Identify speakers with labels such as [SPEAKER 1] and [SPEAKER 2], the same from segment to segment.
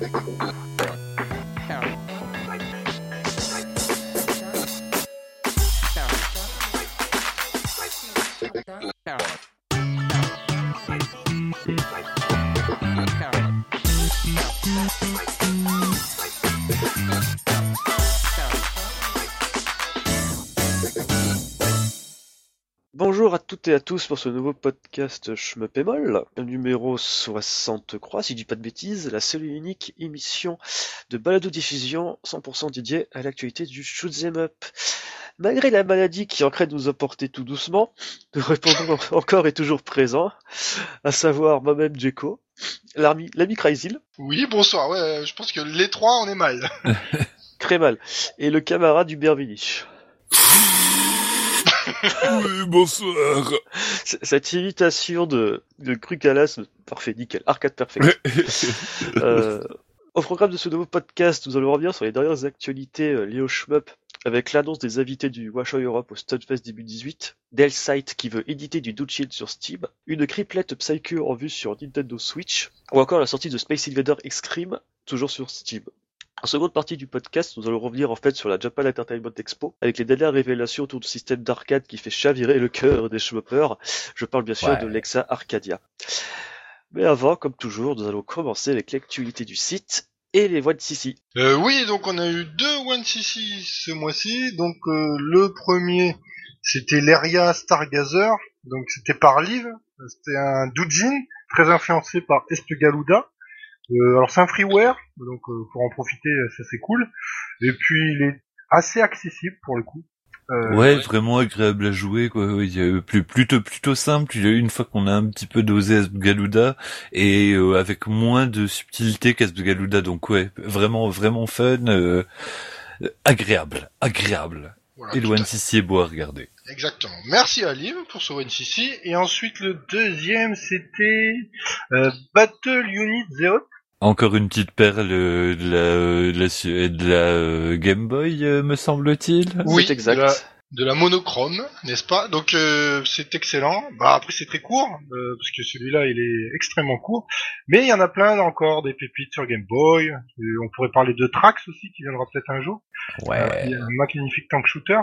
[SPEAKER 1] thank toutes et à tous pour ce nouveau podcast Schmeppémol, numéro 60 croix, si je dis pas de bêtises, la seule et unique émission de balado-diffusion 100% dédiée à l'actualité du shoot'em up. Malgré la maladie qui est en train de nous emporter tout doucement, nous répondons encore et toujours présent, à savoir moi-même Jeko, l'ami, Cryzil,
[SPEAKER 2] Oui, bonsoir. Ouais, je pense que les trois, on est mal.
[SPEAKER 1] très mal, et le camarade Hubert Vini.
[SPEAKER 3] Oui, bonsoir.
[SPEAKER 1] Cette imitation de, de Crucalas, parfait, nickel, arcade perfect. Euh, au programme de ce nouveau podcast, nous allons revenir sur les dernières actualités euh, liées au shmup, avec l'annonce des invités du Washoe Europe au Stunfest début 18, Dellsite qui veut éditer du Dude sur Steam, une triplette Psycho en vue sur Nintendo Switch, ou encore la sortie de Space Invader X-Crime, toujours sur Steam. En seconde partie du podcast, nous allons revenir en fait sur la Japan Entertainment Expo, avec les dernières révélations autour du système d'arcade qui fait chavirer le cœur des shmuppers. Je parle bien sûr
[SPEAKER 3] Ouais.
[SPEAKER 1] de Lexa Arcadia. Mais avant, comme toujours, nous allons commencer avec l'actualité du site et les de Sissi.
[SPEAKER 2] Euh, oui, donc on a eu deux One CC ce mois-ci. Donc euh, le premier, c'était l'Eria Stargazer. Donc c'était par Liv. C'était un doujin très influencé par Espgaluda. Euh, alors c'est un freeware, donc euh, pour en profiter, euh, ça c'est cool. Et puis il est assez accessible pour le coup. Euh,
[SPEAKER 3] Ouais, vraiment agréable à jouer, quoi. Il y a plus, plutôt, plutôt simple. Il y a une fois qu'on a un petit peu dosé Asgaluda et euh, avec moins de subtilité qu'Asgaluda. Donc ouais, vraiment, vraiment fun, euh, agréable, agréable.
[SPEAKER 2] voilà,
[SPEAKER 3] Et le est beau à regarder.
[SPEAKER 2] Exactement. Merci à Liv pour ce One CC. Et ensuite le deuxième, c'était euh, Battle Unit Zero.
[SPEAKER 3] Encore une petite perle euh, de la, euh, de la, su- de la euh, Game Boy, me semble-t-il.
[SPEAKER 2] Oui,
[SPEAKER 1] exact.
[SPEAKER 2] de la- de la monochrome, n'est-ce pas? Donc euh, c'est excellent. Bah après c'est très court euh, parce que celui-là il est extrêmement court, mais il y en a plein encore des pépites sur Game Boy. On pourrait parler de Trax aussi qui viendra peut-être un jour. Euh, il y a un magnifique tank shooter.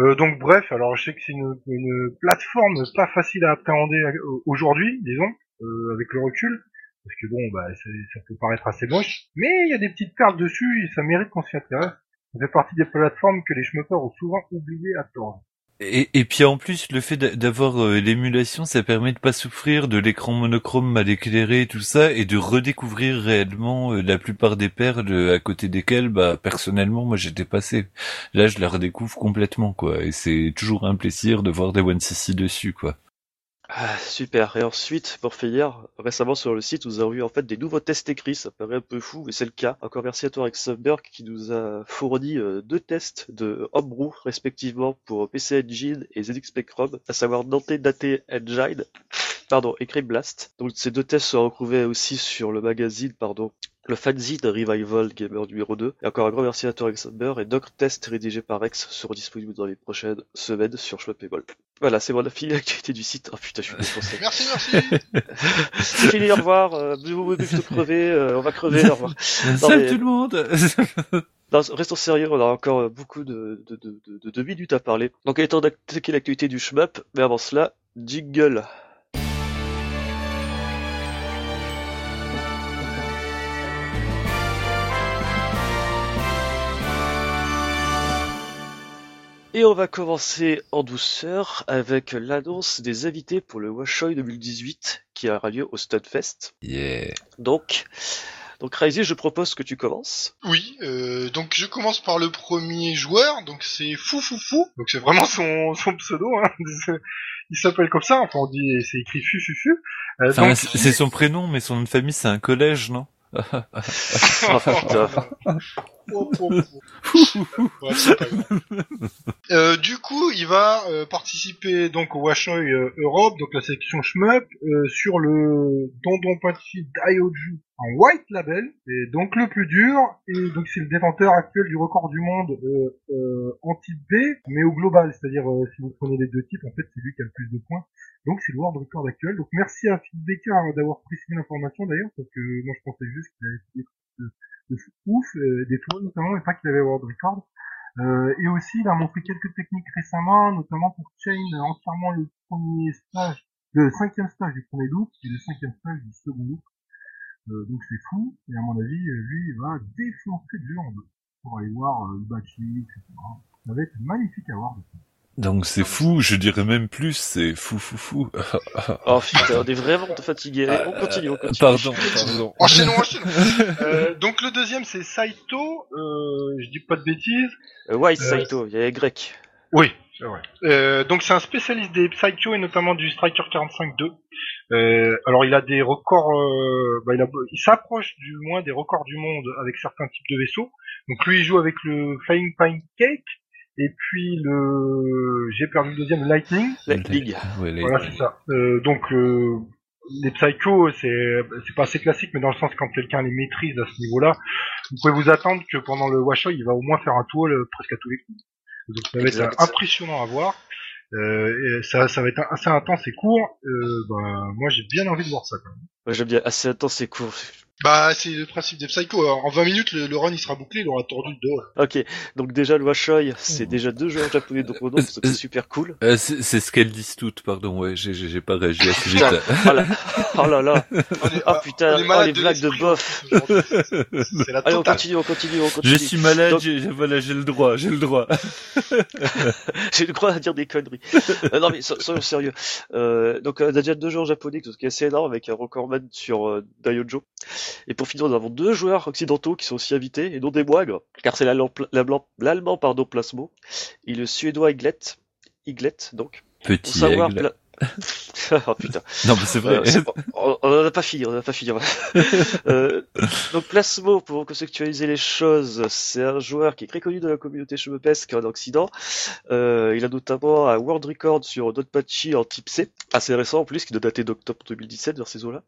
[SPEAKER 2] Euh, donc bref, alors je sais que c'est une, une plateforme pas facile à appréhender aujourd'hui, disons, euh, avec le recul. Parce que bon, bah, ça peut paraître assez moche, mais il y a des petites perles dessus et ça mérite qu'on s'y intéresse. Ça fait partie des plateformes que les schmuppers ont souvent oubliées à tort.
[SPEAKER 3] Et, puis en plus, le fait d'a- d'avoir euh, l'émulation, ça permet de pas souffrir de l'écran monochrome mal éclairé et tout ça, et de redécouvrir réellement euh, la plupart des perles euh, à côté desquelles, bah personnellement, moi j'étais passé. Là, je la redécouvre complètement, quoi. Et c'est toujours un plaisir de voir des One CC dessus, quoi.
[SPEAKER 1] Ah, super. Et ensuite, pour finir, récemment sur le site, nous avons eu en fait des nouveaux tests écrits. Ça paraît un peu fou, mais c'est le cas. Encore merci à toi, Alexander, qui nous a fourni euh, deux tests de Homebrew, respectivement, pour PC Engine et ZX Spectrum, à savoir Dante Date Engine, pardon, Crime Blast. Donc ces deux tests sont retrouvés aussi sur le magazine, pardon, le fanzine Revival Gamer numéro 2. Et encore un grand merci à toi, Alexander, et d'autres tests rédigés par Rex seront disponibles dans les prochaines semaines sur Schmuppable. Voilà, c'est bon, la fini l'actualité du site. Oh putain, je suis défoncé.
[SPEAKER 2] Merci, merci.
[SPEAKER 1] C'est fini, au revoir. Euh, vous vous plutôt crever, euh, on va crever, au revoir.
[SPEAKER 3] Salut
[SPEAKER 1] mais-
[SPEAKER 3] tout le monde
[SPEAKER 1] Non, restons sérieux, on a encore beaucoup de, de, de, de, de- de minutes à parler. Donc il est temps d'attaquer l'actualité du shmup, mais avant cela, jingle. Et on va commencer en douceur avec l'annonce des invités pour le Washoe 2018 qui aura lieu au Studfest.
[SPEAKER 3] Yeah.
[SPEAKER 1] Donc, donc Raisi, je propose que tu commences.
[SPEAKER 2] Oui, euh, donc je commence par le premier joueur, donc c'est Fou Fou Fou, donc c'est vraiment son, son pseudo, hein. il s'appelle comme ça, enfin on dit, c'est écrit Fu Fu Fu. Euh,
[SPEAKER 3] Enfin,
[SPEAKER 2] donc-
[SPEAKER 3] c'est c'est son prénom, mais son nom de famille, c'est un collège, non?
[SPEAKER 1] Oh,
[SPEAKER 2] Euh, du coup, il va euh, participer donc au Washoe euh, Europe, donc la section shmup, euh, sur le Dondon Pachi Daioju en white label, et donc le plus dur, et donc c'est le détenteur actuel du record du monde euh, en type B, mais au global, c'est-à-dire euh, si vous prenez les deux types, en fait c'est lui qui a le plus de points. Donc c'est le world record actuel. Donc merci à Phil Baker d'avoir précisé l'information d'ailleurs, parce que moi je pensais juste qu'il avait de, ouf, euh, des tours notamment, et pas qu'il avait world record. Euh, et aussi, il a montré quelques techniques récemment, notamment pour chain entièrement le premier stage, le cinquième stage du premier loop et le cinquième stage du second loop. Euh, donc c'est fou, et à mon avis, lui, il va défoncer du monde pour aller voir euh, Ibachi, etc. Ça va être magnifique à voir.
[SPEAKER 3] Donc c'est fou, je dirais même plus, c'est fou fou fou.
[SPEAKER 1] oh putain, on est vraiment fatigué. On continue, on continue.
[SPEAKER 3] Pardon, pardon.
[SPEAKER 2] Enchaînons, enchaînons. euh, donc le deuxième c'est Saito, euh, je dis pas de bêtises.
[SPEAKER 1] Euh, White Saito, il y a les Grecs.
[SPEAKER 2] Oui, c'est vrai. Euh, donc c'est un spécialiste des Psycho et notamment du Striker 45-2. Euh, alors il a des records, euh, bah, il, a- il s'approche du moins des records du monde avec certains types de vaisseaux. Donc lui il joue avec le Flying Pancake et puis le, j'ai perdu le deuxième Lightning.
[SPEAKER 1] Lightning.
[SPEAKER 3] Ouais, les-
[SPEAKER 2] Voilà c'est ça. Euh, donc euh, les Psycho c'est c'est pas assez classique mais dans le sens quand quelqu'un les maîtrise à ce niveau-là, vous pouvez vous attendre que pendant le Washoe il va au moins faire un tour euh, presque à tous les coups. Donc ça va être
[SPEAKER 1] Exact.
[SPEAKER 2] impressionnant à voir. Euh, et ça, ça va être assez intense et court. Euh, bah, moi, j'ai bien envie de voir ça. Quand même.
[SPEAKER 1] Moi j'aime bien, assez intense et court.
[SPEAKER 2] Bah, c'est le principe des Psycho. En 20 minutes, le, le run il sera bouclé, il aura tordu le dos.
[SPEAKER 1] Ok, donc déjà le Washoi, c'est déjà deux joueurs japonais de renom, donc c'est super cool.
[SPEAKER 3] Euh, c'est c'est ce qu'elles disent toutes, pardon, ouais, j'ai- j'ai j'ai pas réagi assez vite.
[SPEAKER 1] Oh là, oh là là,
[SPEAKER 2] est-
[SPEAKER 1] oh putain,
[SPEAKER 2] on
[SPEAKER 1] oh les blagues de bof.
[SPEAKER 2] la
[SPEAKER 1] Allez, on continue, on continue, on continue.
[SPEAKER 3] Je suis malade,
[SPEAKER 1] Donc-
[SPEAKER 3] j'ai voilà, j'ai le droit, j'ai le droit.
[SPEAKER 1] J'ai le droit à dire des conneries. Euh, non mais so- soyons sérieux. Euh, donc on a déjà deux joueurs japonais, ce qui est assez énorme, avec un recordman sur euh, Daiojo. Et pour finir, nous avons deux joueurs occidentaux qui sont aussi invités, et non des moindres, car c'est l'allemand pardon Plasmo, et le suédois Iglet, Iglet donc. Pour
[SPEAKER 3] Petit
[SPEAKER 1] savoir...
[SPEAKER 3] aigle.
[SPEAKER 1] oh putain.
[SPEAKER 3] Non, mais c'est vrai.
[SPEAKER 1] Euh, on on en a pas fini, on en a pas fini. euh, donc Plasmo, pour contextualiser les choses, c'est un joueur qui est très connu de la communauté chevepesque en Occident. Euh, il a notamment un world record sur Dotpachi en type C, assez récent en plus, qui doit dater d'octobre 2017 vers ces eaux-là.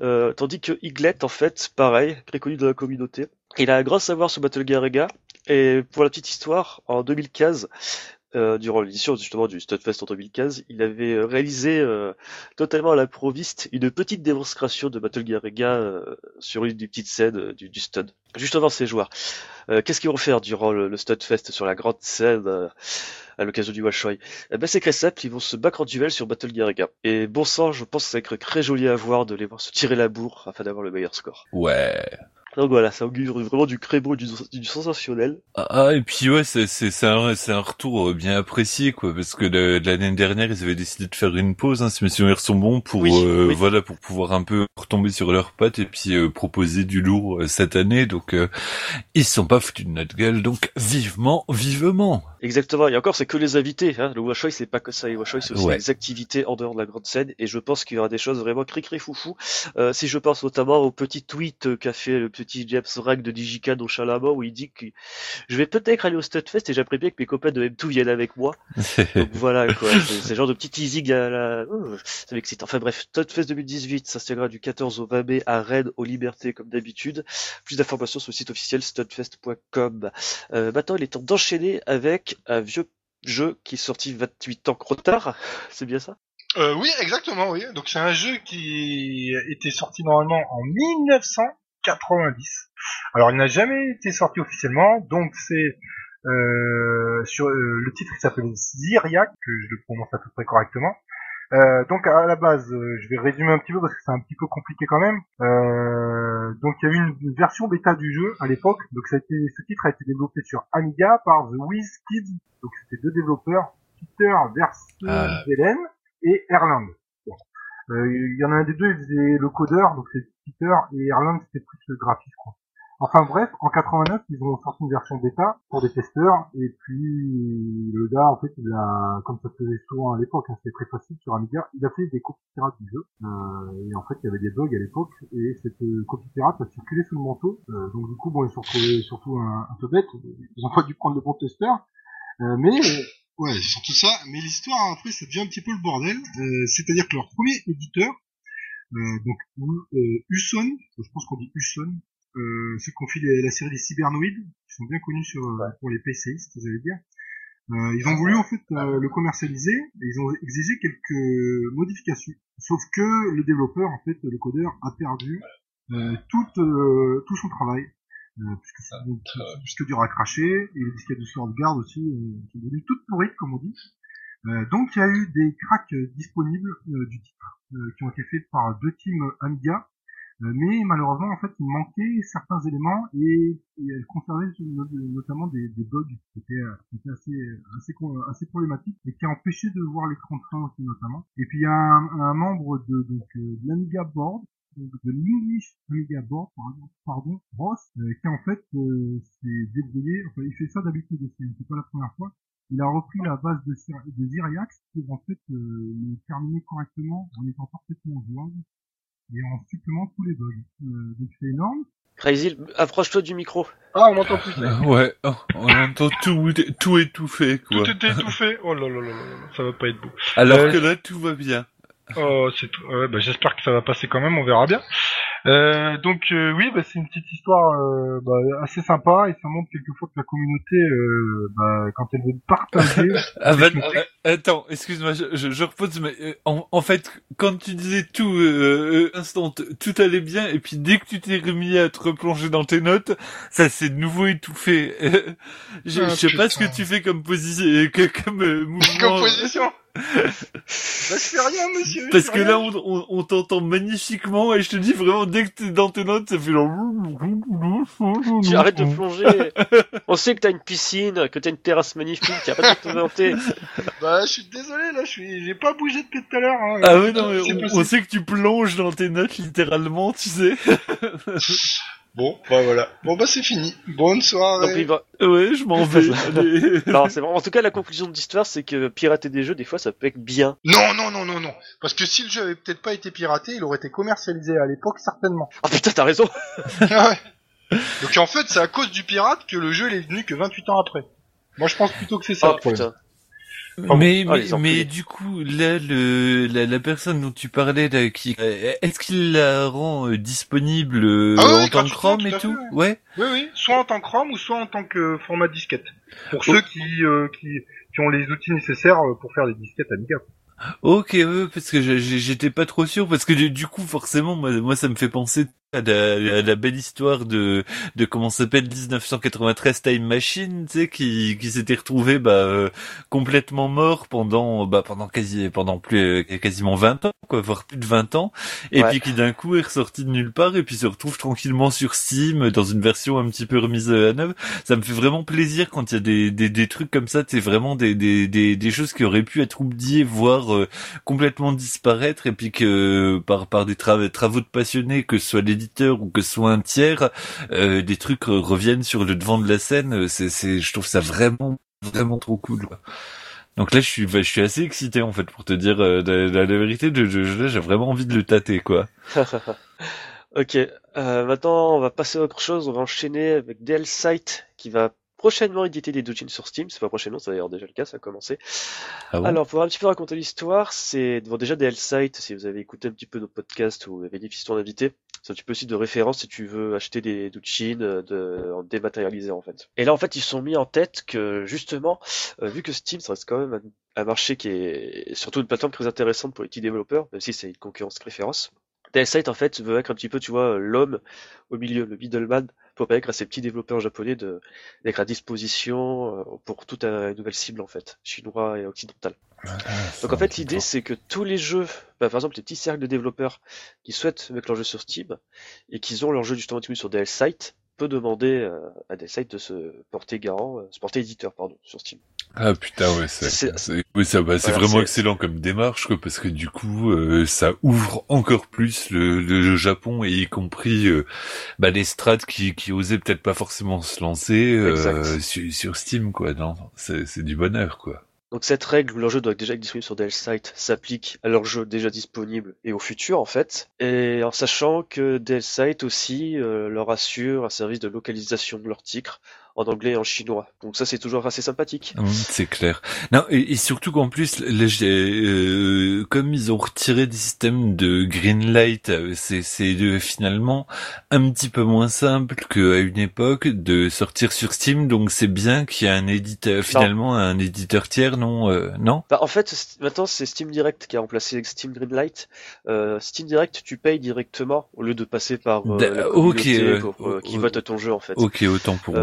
[SPEAKER 1] Euh, tandis que Iglet, en fait, pareil, très connu de la communauté. Il a un grand savoir sur Battle Garega, et pour la petite histoire, en 2015, euh, durant l'édition justement du Studfest en 2015, il avait euh, réalisé euh, totalement à l'improviste une petite démonstration de Battle Garega euh, sur une des petites scènes euh, du, du stud. Juste avant ces joueurs. Qu'est-ce qu'ils vont faire durant le, le Studfest sur la grande scène euh, à l'occasion du Washoi eh ben, C'est simple, ils vont se battre en duel sur Battle Garega. Et bon sang, je pense que ça va être très joli à voir de les voir se tirer la bourre afin d'avoir le meilleur score.
[SPEAKER 3] Ouais.
[SPEAKER 1] Donc voilà, ça augure vraiment du très beau, du, du sensationnel.
[SPEAKER 3] Ah, ah, et puis ouais, c'est un c'est un retour euh, bien apprécié quoi, parce que l'année dernière ils avaient décidé de faire une pause, hein, si mes souvenirs sont bons, pour
[SPEAKER 1] Oui,
[SPEAKER 3] euh,
[SPEAKER 1] oui.
[SPEAKER 3] voilà pour pouvoir un peu retomber sur leurs pattes et puis euh, proposer du lourd euh, cette année. Donc ils sont pas foutus de notre gueule, donc vivement, vivement.
[SPEAKER 1] Exactement, et encore c'est que les invités, hein. le Washoi c'est pas que ça, les Washoi c'est aussi
[SPEAKER 3] Ouais.
[SPEAKER 1] les activités en dehors de la grande scène, et je pense qu'il y aura des choses vraiment cri-cri foufou. Euh, si je pense notamment au petit tweet qu'a fait le petit James Rag de Digican au Chalamont où il dit que je vais peut-être aller au Studfest et j'aimerais bien que mes copains de M2 viennent avec moi. Donc voilà quoi, c'est genre de petit teasing à la... Oh, ça m'excite. Enfin bref, Studfest 2018, ça se tiendra du 14 au 20 mai à Rennes, aux Libertés comme d'habitude. Plus d'informations sur le site officiel studfest.com. Euh, maintenant il est temps d'enchaîner avec un vieux jeu qui est sorti 28 ans trop tard, c'est bien ça?
[SPEAKER 2] Euh, oui, exactement, oui. Donc c'est un jeu qui était sorti normalement en 1990. Alors il n'a jamais été sorti officiellement, donc c'est euh, sur euh, le titre qui s'appelle Zyriac, que je le prononce à peu près correctement. Euh, donc à la base, euh, je vais résumer un petit peu parce que c'est un petit peu compliqué quand même. Euh, donc il y a eu une, une version bêta du jeu à l'époque. Donc ça a été, ce titre a été développé sur Amiga par The Whiz Kids. Donc c'était deux développeurs, Peter
[SPEAKER 3] Ah.
[SPEAKER 2] Verstelen et Erland. Bon. Euh, Il y en a un des deux, il faisait le codeur, donc c'est Et Erland c'était plus le graphiste. Quoi. Enfin bref, en 89, ils ont sorti une version bêta pour des testeurs, et puis le gars, en fait, il a, comme ça se faisait souvent à l'époque, hein, c'était très facile sur Amiga, il a fait des copies pirates du jeu, euh, et en fait, il y avait des bugs à l'époque, et cette euh, copie pirate a circulé sous le manteau, euh, donc du coup, bon, ils se retrouvés surtout un, peu bêtes, ils ont pas dû prendre de bons testeurs, euh, mais Ouais, surtout ça. Mais l'histoire, après, ça devient un petit peu le bordel. C'est-à-dire que leur premier éditeur donc euh, Uson, je pense qu'on dit Uson, euh, ceux qui ont fait la série des cybernoïdes, qui sont bien connus sur, pour les PCistes, j'allais dire. Euh, ils ont voulu en fait euh, le commercialiser et ils ont exigé quelques modifications. Sauf que le développeur, en fait, le codeur, a perdu euh, tout, tout son travail. puisque, puisque dur à cracher et les disquettes de sauvegarde aussi sont devenues toutes pourries comme on dit. Donc il y a eu des cracks disponibles du titre qui ont été faits par deux teams Amiga. Euh, mais malheureusement, en fait, il manquait certains éléments et, elle conservait notamment des, des bugs qui étaient, qui assez, assez, assez problématiques et qui empêchaient de voir l'écran de train aussi notamment. Et puis il y a un, un membre de, donc, euh, de l'Amiga Board, de l'English Amiga Board, pardon, Ross, euh, qui en fait s'est débrouillé, enfin il fait ça d'habitude aussi, c'est pas la première fois, il a repris la base de, de Zyriax pour en fait le terminer correctement en étant parfaitement jouable et on supplémente tous les bugs. Euh, donc c'est énorme.
[SPEAKER 1] Crazy, approche-toi du micro.
[SPEAKER 2] Ah, on m'entend plus.
[SPEAKER 3] Euh, ouais, oh, on entend tout, tout étouffé, quoi.
[SPEAKER 2] Tout était étouffé. Oh là là là là, ça va pas être beau.
[SPEAKER 3] Alors euh, que là, tout va bien.
[SPEAKER 2] Oh, c'est tout. Ouais, bah, j'espère que ça va passer quand même, on verra bien. Euh, donc euh, oui, bah, c'est une petite histoire euh, bah, assez sympa et ça montre quelquefois que la communauté, euh, bah, quand elle veut partager.
[SPEAKER 3] ah, bah, attends, excuse-moi, je, je, repose. Mais en, en, fait, quand tu disais tout instant, tout allait bien et puis dès que tu t'es remis à te replonger dans tes notes, ça s'est de nouveau étouffé. je, ah, je sais pas ce que tu fais comme position, comme mouvement.
[SPEAKER 2] Comme position. bah, je fais rien, monsieur.
[SPEAKER 3] Parce que là, on, on, on t'entend magnifiquement et je te dis vraiment, dès que t'es dans tes notes, ça fait genre...
[SPEAKER 1] Tu arrêtes de plonger. on sait que t'as une piscine, que t'as une terrasse magnifique, y a pas de te
[SPEAKER 2] Bah, je suis désolé, là, je suis, j'ai pas bougé depuis tout à l'heure. Hein.
[SPEAKER 3] Ah ouais, non, mais on, on, sait que tu plonges dans tes notes, littéralement, tu sais.
[SPEAKER 2] Bon, bah voilà. Bon bah c'est fini. Bonne soirée.
[SPEAKER 3] Ouais, je m'en vais.
[SPEAKER 1] non, c'est bon. En tout cas, la conclusion de l'histoire, c'est que pirater des jeux, des fois, ça peut être bien.
[SPEAKER 2] Non, non, non, non, non. Parce que si le jeu avait peut-être pas été piraté, il aurait été commercialisé à l'époque, certainement.
[SPEAKER 1] Ah putain, t'as raison.
[SPEAKER 2] ah ouais. Donc en fait, c'est à cause du pirate que le jeu est venu que 28 ans après. Moi, je pense plutôt que c'est ça.
[SPEAKER 1] Putain
[SPEAKER 3] mais ah, mais, du coup là le la, la, personne dont tu parlais là, qui est-ce qu'il la rend euh, disponible euh, ah en tant que Chrome et tout, ouais.
[SPEAKER 2] Oui oui, soit en tant que Chrome ou soit en tant que format disquette. Pour ceux qui, euh, qui qui ont les outils nécessaires pour faire des disquettes Amiga.
[SPEAKER 3] Ok, ouais, parce que j'étais pas trop sûr, parce que du coup, forcément, moi, moi, ça me fait penser à la, belle histoire de de comment s'appelle 1993 Time Machine, tu sais, qui qui s'était retrouvé bah euh, complètement mort pendant bah pendant quasi pendant plus euh, quasiment 20 ans, quoi, voire plus de 20 ans, et puis qui d'un coup est ressorti de nulle part et puis se retrouve tranquillement sur Steam dans une version un petit peu remise à neuf. Ça me fait vraiment plaisir quand il y a des des, des trucs comme ça, c'est vraiment des, des des des choses qui auraient pu être oubliées, voire euh, complètement disparaître, et puis que par par des travaux de passionnés, que ce soit les ou que ce soit un tiers, euh, des trucs reviennent sur le devant de la scène. C'est, c'est, je trouve ça vraiment, vraiment trop cool. Donc là, je suis, je suis assez excité en fait pour te dire euh, la, vérité. De, j'ai vraiment envie de le tâter, quoi.
[SPEAKER 1] ok. Euh, maintenant, on va passer à autre chose. On va enchaîner avec DL Site qui va prochainement éditer des doujins sur Steam. C'est pas prochainement, ça d'ailleurs déjà le cas, ça a commencé. Ah Alors, pour un petit peu raconter l'histoire, c'est bon, déjà des sites si vous avez écouté un petit peu nos podcasts ou avez des fistons d'invités, c'est un petit peu aussi de référence si tu veux acheter des doujins euh, de, en dématérialisé en fait. Et là, en fait, ils sont mis en tête que justement, euh, vu que Steam, ça reste quand même un, marché qui est surtout une plateforme très intéressante pour les petits développeurs, même si c'est une concurrence référence. Site en fait veut être un petit peu, tu vois, l'homme au milieu, le middleman permettre à ces petits développeurs japonais de d'être à disposition euh, pour toute une nouvelle cible en fait, chinois et occidental. Ah, Donc en fait l'idée c'est que tous les jeux, bah, par exemple les petits cercles de développeurs qui souhaitent mettre leur jeu sur Steam et qui ont leur jeu justement disponible sur DL Site, peut demander euh, à des sites de se porter garant, euh, se porter éditeur pardon sur Steam.
[SPEAKER 3] Ah putain ouais c'est oui ça bah, c'est vraiment excellent comme démarche quoi parce que du coup euh, ça ouvre encore plus le, le, Japon et y compris bah, les strats qui qui osaient peut-être pas forcément se lancer sur, sur, Steam quoi non c'est du bonheur quoi.
[SPEAKER 1] Donc cette règle où leur jeu doit déjà être disponible sur DL Site s'applique à leur jeu déjà disponible et au futur en fait, et en sachant que DL Site aussi euh, leur assure un service de localisation de leurs titres en anglais et en chinois. Donc ça c'est toujours assez sympathique.
[SPEAKER 3] Hum, c'est clair. Non et, et surtout qu'en plus, euh, comme ils ont retiré des systèmes de green light, euh, c'est c'est de- finalement un petit peu moins simple qu'à une époque de sortir sur Steam. Donc c'est bien qu'il y a un éditeur finalement un éditeur tiers, non euh, non?
[SPEAKER 1] Bah, en fait, maintenant c'est Steam Direct qui a remplacé Steam Greenlight. Euh, Steam Direct, tu payes directement au lieu de passer par euh, la
[SPEAKER 3] ok,
[SPEAKER 1] pour, euh, qui vote ton jeu en fait.
[SPEAKER 3] Ok, autant pour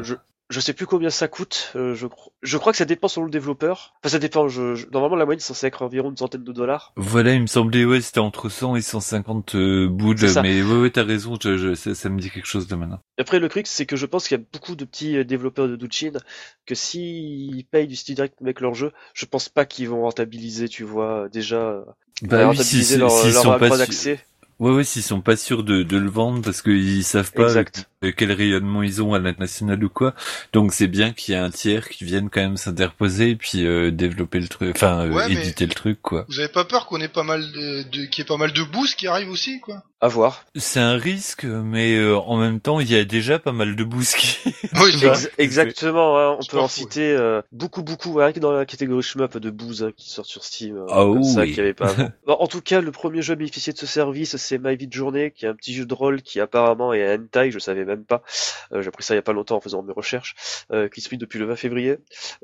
[SPEAKER 1] Euh, je, je sais plus combien ça coûte. euh, je, je crois que ça dépend selon le développeur. Enfin, ça dépend. Je, je- normalement, la moyenne c'est censé être environ une centaine de dollars.
[SPEAKER 3] Voilà, il me semblait, ouais, c'était entre 100 et 150 euh, boules, mais ouais, ouais, t'as raison, je, je, ça, ça me dit quelque chose de maintenant.
[SPEAKER 1] Après, le truc, c'est que je pense qu'il y a beaucoup de petits développeurs de Douchin que s'ils payent du Steam Direct avec leur jeu, je pense pas qu'ils vont rentabiliser, tu vois, déjà,
[SPEAKER 3] Bah oui, si,
[SPEAKER 1] leur, leur
[SPEAKER 3] sont pas
[SPEAKER 1] d'accès.
[SPEAKER 3] Ouais, ouais, s'ils sont pas sûrs de, de le vendre parce qu'ils savent pas
[SPEAKER 1] Exact.
[SPEAKER 3] quel rayonnement ils ont à l'international ou quoi. Donc c'est bien qu'il y ait un tiers qui vienne quand même s'interposer et puis euh, développer le truc, enfin euh,
[SPEAKER 2] Ouais,
[SPEAKER 3] éditer le truc quoi.
[SPEAKER 2] Vous avez pas peur qu'on ait pas mal de, de qu'il y ait pas mal de boosts qui arrivent aussi, quoi?
[SPEAKER 1] À voir.
[SPEAKER 3] C'est un risque, mais euh, en même temps il y a déjà pas mal de qui.
[SPEAKER 2] Oui.
[SPEAKER 1] Ex- exactement, hein, on peut en citer euh, beaucoup, beaucoup, rien que dans la catégorie shmup de booze hein, qui sortent sur Steam, euh,
[SPEAKER 3] Ah
[SPEAKER 1] comme ça,
[SPEAKER 3] oui.
[SPEAKER 1] qu'il y avait pas. Bon, en tout cas, le premier jeu à bénéficier de ce service, c'est My Vie de Journée, qui est un petit jeu de rôle qui apparemment est un hentai, je savais même pas. Euh, J'ai appris ça il y a pas longtemps en faisant mes recherches, euh, qui se depuis le 20 février.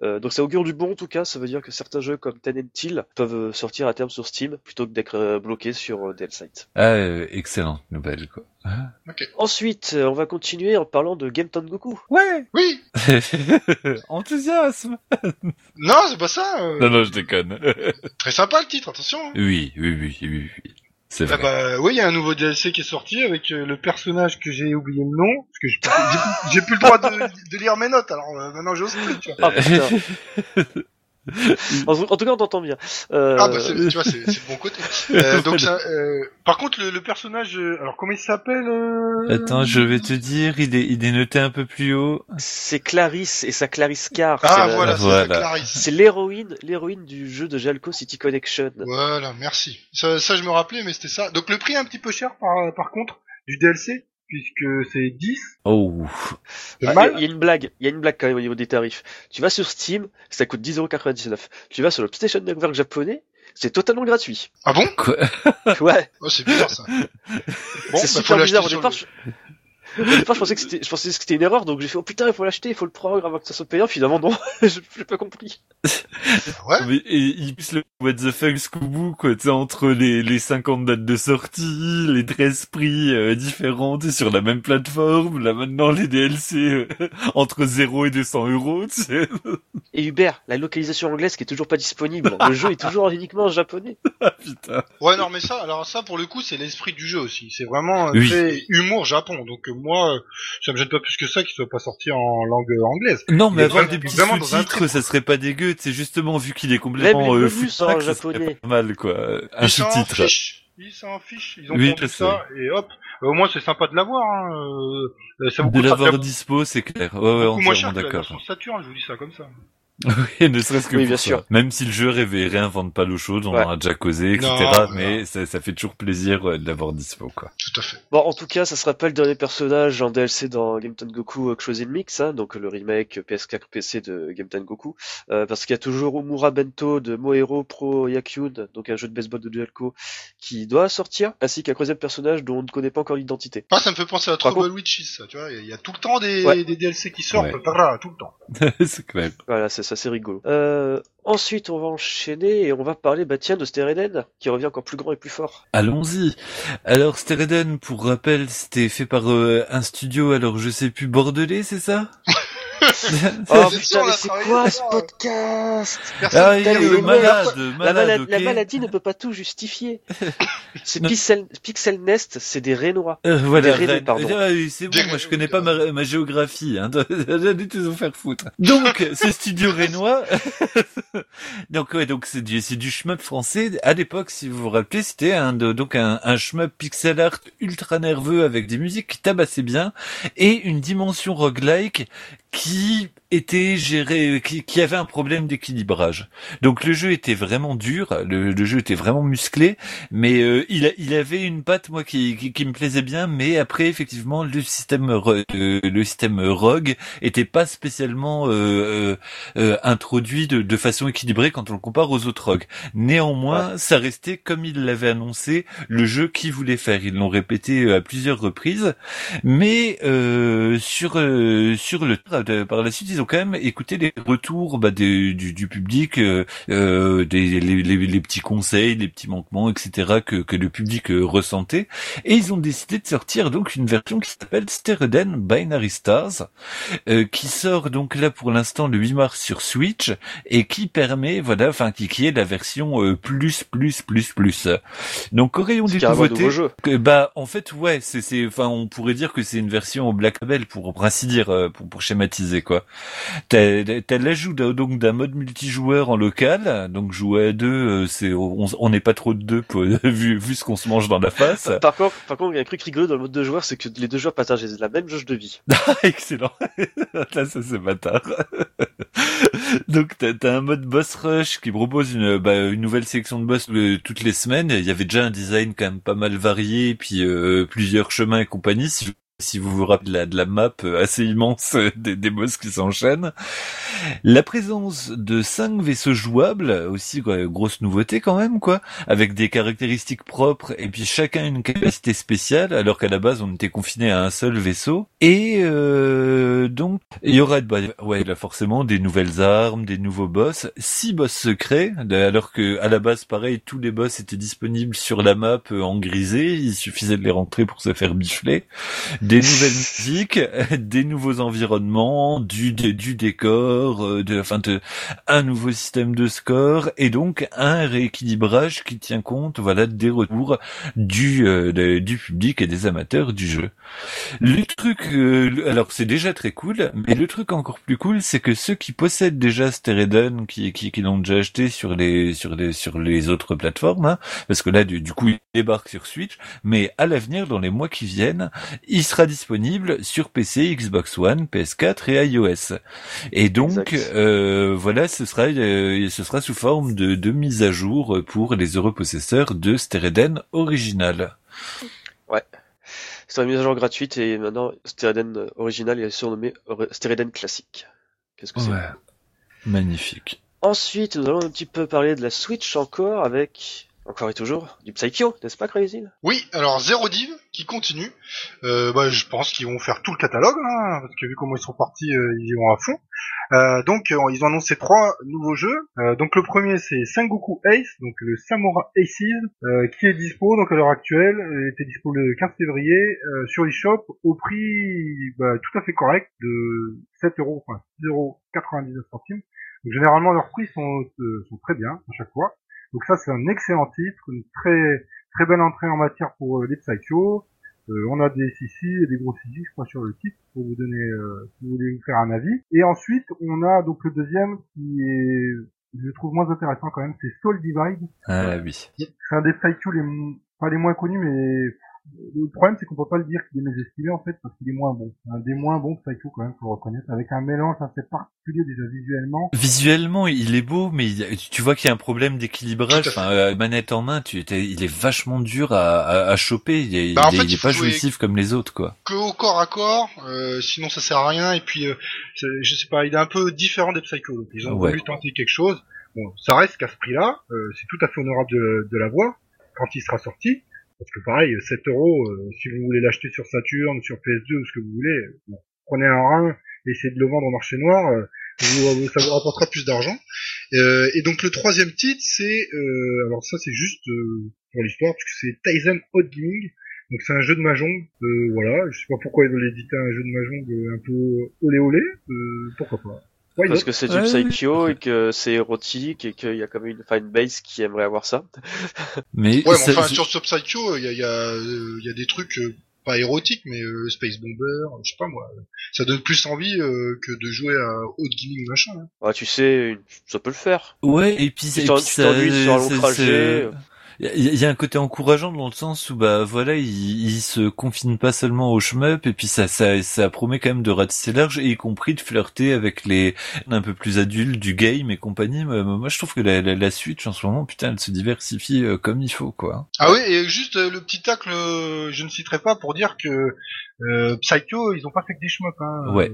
[SPEAKER 1] Euh, donc ça augure du bon en tout cas, ça veut dire que certains jeux comme Ten and Till peuvent sortir à terme sur Steam plutôt que d'être bloqués sur euh, DLSite.
[SPEAKER 3] Ah, euh, excellente nouvelle quoi.
[SPEAKER 1] Ensuite, euh, on va continuer en parlant de Game Goku.
[SPEAKER 3] Ouais.
[SPEAKER 2] Oui.
[SPEAKER 3] Enthousiasme.
[SPEAKER 2] Non, c'est pas ça. euh,
[SPEAKER 3] Non non, je déconne.
[SPEAKER 2] Très sympa le titre, attention. hein.
[SPEAKER 3] oui, oui, oui, oui, oui. C'est
[SPEAKER 2] Ah
[SPEAKER 3] vrai.
[SPEAKER 2] bah oui, il y a un nouveau DLC qui est sorti avec euh, le personnage que j'ai oublié le nom parce que j'ai plus le droit de, de lire mes notes. Alors euh, maintenant j'ose plus. Tu vois.
[SPEAKER 1] Ah putain. En, en tout cas, on t'entend bien. Euh,
[SPEAKER 2] Ah bah c'est- tu vois, c'est c'est le bon côté. Euh, donc ça, euh, par contre le, le personnage, euh, alors comment il s'appelle euh...
[SPEAKER 3] Attends, je vais te dire, il est, il est noté un peu plus haut.
[SPEAKER 1] c'est Clarisse et sa Clarisse Car.
[SPEAKER 2] Ah
[SPEAKER 1] c'est la-
[SPEAKER 2] voilà, c'est
[SPEAKER 3] Voilà.
[SPEAKER 2] la Clarisse.
[SPEAKER 1] C'est l'héroïne, l'héroïne du jeu de Jalco City Connection.
[SPEAKER 2] Voilà, merci. Ça, ça je me rappelais, mais c'était ça. Donc le prix est un petit peu cher par, par contre du DLC puisque c'est 10.
[SPEAKER 3] Oh.
[SPEAKER 2] C'est
[SPEAKER 1] Ah. Il y a une blague, il y a une blague quand même au niveau des tarifs. Tu vas sur Steam, ça coûte 10,99€. Tu vas sur le PlayStation Network japonais, c'est totalement gratuit.
[SPEAKER 2] Ah bon
[SPEAKER 3] Quoi
[SPEAKER 1] Ouais,
[SPEAKER 2] Oh c'est bizarre ça. Bon,
[SPEAKER 1] c'est
[SPEAKER 2] bah,
[SPEAKER 1] super bizarre. Au départ,
[SPEAKER 2] le-
[SPEAKER 1] je... pensais que c'était, je pensais que c'était une erreur, donc j'ai fait oh putain, il faut l'acheter, il faut le prendre avant que ça soit payant. Finalement non, je j'ai pas compris.
[SPEAKER 2] Ouais.
[SPEAKER 3] Mais, et il pousse le what the fuck Scooby, quoi, tu sais, entre les, les 50 dates de sortie, les 13 prix euh, différents, tu sais, sur la même plateforme, là maintenant les DLC euh, entre 0 et 200 euros, tu sais.
[SPEAKER 1] Et Hubert, la localisation anglaise qui est toujours pas disponible. Le jeu est toujours uniquement en japonais.
[SPEAKER 3] Ah putain.
[SPEAKER 2] Ouais, non, mais ça, alors ça, pour le coup, c'est l'esprit du jeu aussi. C'est vraiment euh,
[SPEAKER 3] Oui.
[SPEAKER 2] très humour Japon. Donc euh, moi, euh, ça me gêne pas plus que ça qu'il soit pas sorti en langue anglaise.
[SPEAKER 3] Non, mais avoir des petits sous-titres, ça serait pas dégueu, c'est justement vu qu'il est complètement euh, foutraque, ça serait
[SPEAKER 1] japonais.
[SPEAKER 3] pas mal, quoi. Un sous-titre.
[SPEAKER 2] Ils s'en fichent. Ils ont
[SPEAKER 3] Oui, je
[SPEAKER 2] ça et hop. Euh, au moins, c'est sympa de l'avoir. Hein. euh, ça vous
[SPEAKER 3] De l'avoir dispo, c'est clair. Ouais, ouais,
[SPEAKER 2] beaucoup moins cher
[SPEAKER 3] entièrement
[SPEAKER 2] que la
[SPEAKER 3] d'accord.
[SPEAKER 2] version Saturn. Je vous dis ça comme ça.
[SPEAKER 3] Oui, ne serait-ce que
[SPEAKER 1] Oui,
[SPEAKER 3] pour
[SPEAKER 1] bien
[SPEAKER 3] ça.
[SPEAKER 1] sûr.
[SPEAKER 3] Même si le jeu ré- réinvente pas l'eau chaude, on
[SPEAKER 1] Ouais.
[SPEAKER 3] en a déjà causé, etc.
[SPEAKER 2] Non,
[SPEAKER 3] mais ça, ça fait toujours plaisir euh, de l'avoir dispo, quoi.
[SPEAKER 2] Tout à fait.
[SPEAKER 1] Bon, en tout cas, ça sera pas le dernier personnage en DLC dans Game Goku euh, Chosen Mix, hein, donc le remake PS4 PC de Game Goku, euh, parce qu'il y a toujours Umura Bento de Moero Pro Yakyun, donc un jeu de baseball de Dualco, qui doit sortir, ainsi qu'un troisième personnage dont on ne connaît pas encore l'identité.
[SPEAKER 2] Ah, ça me fait penser à Trouble Witches, ça. Tu vois, il y a- il y, a tout le temps des,
[SPEAKER 1] Ouais.
[SPEAKER 2] des DLC qui sortent.
[SPEAKER 3] Ouais.
[SPEAKER 2] par là, tout le temps.
[SPEAKER 3] c'est clair.
[SPEAKER 1] Voilà, c'est c'est rigolo. Euh, ensuite, on va enchaîner et on va parler, bah tiens, de Stereden, qui revient encore plus grand et plus fort.
[SPEAKER 3] Allons-y. Alors, Stereden, pour rappel, c'était fait par euh, un studio, alors je sais plus, bordelais, c'est ça?
[SPEAKER 1] Oh
[SPEAKER 2] C'est
[SPEAKER 1] putain, mais c'est quoi ce
[SPEAKER 2] hein.
[SPEAKER 1] podcast
[SPEAKER 3] Ah, il
[SPEAKER 1] Putain, mecs,
[SPEAKER 3] malade,
[SPEAKER 1] la,
[SPEAKER 3] malade,
[SPEAKER 1] la maladie ne peut pas tout justifier. C'est. Pixel, Pixel Nest, c'est des Rénois.
[SPEAKER 3] Euh, voilà,
[SPEAKER 1] Des
[SPEAKER 3] Rennes.
[SPEAKER 1] pardon.
[SPEAKER 3] Ah c'est bon, moi je connais pas ma, ma géographie, hein. J'allais vous faire foutre. Donc, ce studio rénois, donc ouais, donc c'est du, c'est du shmup français. À l'époque, si vous vous rappelez, c'était un, donc un, un shmup pixel art ultra nerveux avec des musiques qui tabassaient bien et une dimension roguelike qui était géré, qui, qui avait un problème d'équilibrage. Donc le jeu était vraiment dur, le, le jeu était vraiment musclé, mais euh, il, il avait une patte moi qui, qui, qui, me plaisait bien, mais après effectivement le système euh, le système rogue était pas spécialement euh, euh, introduit de, de, façon équilibrée quand on le compare aux autres rogues. Néanmoins, ça restait comme il l'avait annoncé le jeu qu'il voulait faire. Ils l'ont répété à plusieurs reprises, mais sur sur le par la suite ils ont quand même écouté les retours bah, du, du, public, euh, euh, des, les, les, petits conseils, les petits manquements, etc. que, que le public euh, ressentait, et ils ont décidé de sortir donc une version qui s'appelle Stereden Binary Stars, euh, qui sort donc là pour l'instant le 8 mars sur Switch et qui permet, voilà, enfin qui, qui est la version euh, plus plus plus plus. Donc Coréon des nouveautés, que, bah en fait ouais, c'est c'est, enfin on pourrait dire que c'est une version au Black Label pour ainsi dire, pour, pour schématiser quoi. T'as l'ajout donc d'un mode multijoueur en local, donc jouer à deux, euh, c'est on n'est pas trop de deux vu vu ce qu'on se mange dans la face.
[SPEAKER 1] Par contre, par contre, il y a un truc rigolo dans le mode de joueur, c'est que les deux joueurs partagent la même jauge de vie.
[SPEAKER 3] Excellent. Là, ça c'est bâtard. donc t'as as un mode boss rush qui propose une bah, une nouvelle sélection de boss euh, toutes les semaines. Il y avait déjà un design quand même pas mal varié, puis euh, plusieurs chemins et compagnie. Si si vous vous rappelez de la, de la map euh, assez immense euh, des, des boss qui s'enchaînent. La présence de cinq vaisseaux jouables, aussi grosse nouveauté quand même, quoi, avec des caractéristiques propres et puis chacun une capacité spéciale, alors qu'à la base on était confiné à un seul vaisseau. Et euh, donc il y aura, bah, ouais, forcément des nouvelles armes, des nouveaux boss, six boss secrets, alors que à la base pareil tous les boss étaient disponibles sur la map en grisé, il suffisait de les rentrer pour se faire bifler des nouvelles musiques, des nouveaux environnements, du, du décor, euh, de, enfin de, un nouveau système de score et donc un rééquilibrage qui tient compte, voilà, des retours du euh, du public et des amateurs du jeu. Le truc, euh, alors c'est déjà très cool, mais le truc encore plus cool, c'est que ceux qui possèdent déjà Stereden, qui qui, qui l'ont déjà acheté sur les sur les sur les autres plateformes, hein, parce que là du, coup il débarque sur Switch, mais à l'avenir, dans les mois qui viennent, sera disponible sur PC, Xbox One, PS4 et iOS. Et donc euh, voilà, ce sera euh, ce sera sous forme de, de mise à jour pour les heureux possesseurs de Stereden original.
[SPEAKER 1] Ouais. C'est une mise à jour gratuite et maintenant Stereden original est surnommé Stereden classique. Qu'est-ce que c'est.
[SPEAKER 3] Magnifique.
[SPEAKER 1] Ensuite, nous allons un petit peu parler de la Switch encore avec encore et toujours du Psycho, n'est-ce pas Crazy?
[SPEAKER 2] Oui, alors Zero Div qui continue. Euh, bah, je pense qu'ils vont faire tout le catalogue, hein, parce que vu comment ils sont partis, euh, ils y vont à fond. Euh, donc euh, ils ont annoncé trois nouveaux jeux. Euh, donc le premier c'est Sengoku Ace, donc le Samurai Aces, qui est dispo donc à l'heure actuelle, était dispo le 15 février sur eShop au prix bah, tout à fait correct de 7 euros, enfin 6,99 centimes. Donc, généralement leurs prix sont très bien à chaque fois. Donc ça c'est un excellent titre, une très très belle entrée en matière pour euh, les Psycho. Euh, on a des CC et des gros CC, je crois, sur le titre, pour vous donner, euh, si vous voulez vous faire un avis. Et ensuite, on a donc le deuxième qui est, je trouve moins intéressant quand même, c'est Soul Divide.
[SPEAKER 3] Ah oui.
[SPEAKER 2] C'est un des Psycho les, pas les moins connus, mais le problème, c'est qu'on peut pas le dire qu'il est mésestimé, en fait, parce qu'il est moins bon. Un des moins bons Psycho, quand même, faut le reconnaître, avec un mélange assez particulier, déjà, visuellement.
[SPEAKER 3] Visuellement, il est beau, mais tu vois qu'il y a un problème d'équilibrage. Enfin, euh, manette en main, tu, il est vachement dur à, à, à choper. Il est, bah, il, est pas jouissif comme les autres, quoi.
[SPEAKER 2] Que au corps à corps, euh, sinon ça sert à rien. Et puis, euh, je sais pas, il est un peu différent des Psycho. Donc, ils ont voulu tenter quelque chose. Bon, ça reste qu'à ce prix-là, euh, c'est tout à fait honorable de, de l'avoir quand il sera sorti. Parce que pareil, 7 euros, euh, si vous voulez l'acheter sur Saturn, sur PS2 ou ce que vous voulez, prenez un rein, essayez de le vendre au marché noir, euh, vous, ça vous rapportera plus d'argent. Euh, et donc le troisième titre, c'est, alors ça c'est juste pour l'histoire, parce que c'est Tyson Hot Gaming. Donc c'est un jeu de mahjong, voilà, je sais pas pourquoi ils veulent éditer un jeu de mahjong un peu olé olé, pourquoi pas.
[SPEAKER 1] Parce que c'est du Psycho et que c'est érotique et qu'il y a quand même une fanbase qui aimerait avoir ça.
[SPEAKER 2] mais ouais, mais enfin sur ce Psycho, il y a, y, a, euh, y a des trucs euh, pas érotiques, mais euh, Space Bomber, je sais pas moi, ça donne plus envie que de jouer à Haute Gaming machin. Hein.
[SPEAKER 1] Ouais, tu sais, ça peut le faire.
[SPEAKER 3] Ouais, et puis,
[SPEAKER 1] tu t'ennuies sur un long trajet.
[SPEAKER 3] Il y, a un côté encourageant dans le sens où bah voilà, il, il se confine pas seulement au shmup et puis ça, ça, ça promet quand même de ratisser large et y compris de flirter avec les un peu plus adultes du game et compagnie. Moi, je trouve que la, la, la Switch en ce moment, putain, elle se diversifie euh, comme il faut quoi.
[SPEAKER 2] Ah oui, et juste euh, le petit tacle, euh, je ne citerai pas pour dire que euh, Psycho, ils ont pas fait que des shmups. Hein.
[SPEAKER 3] Ouais.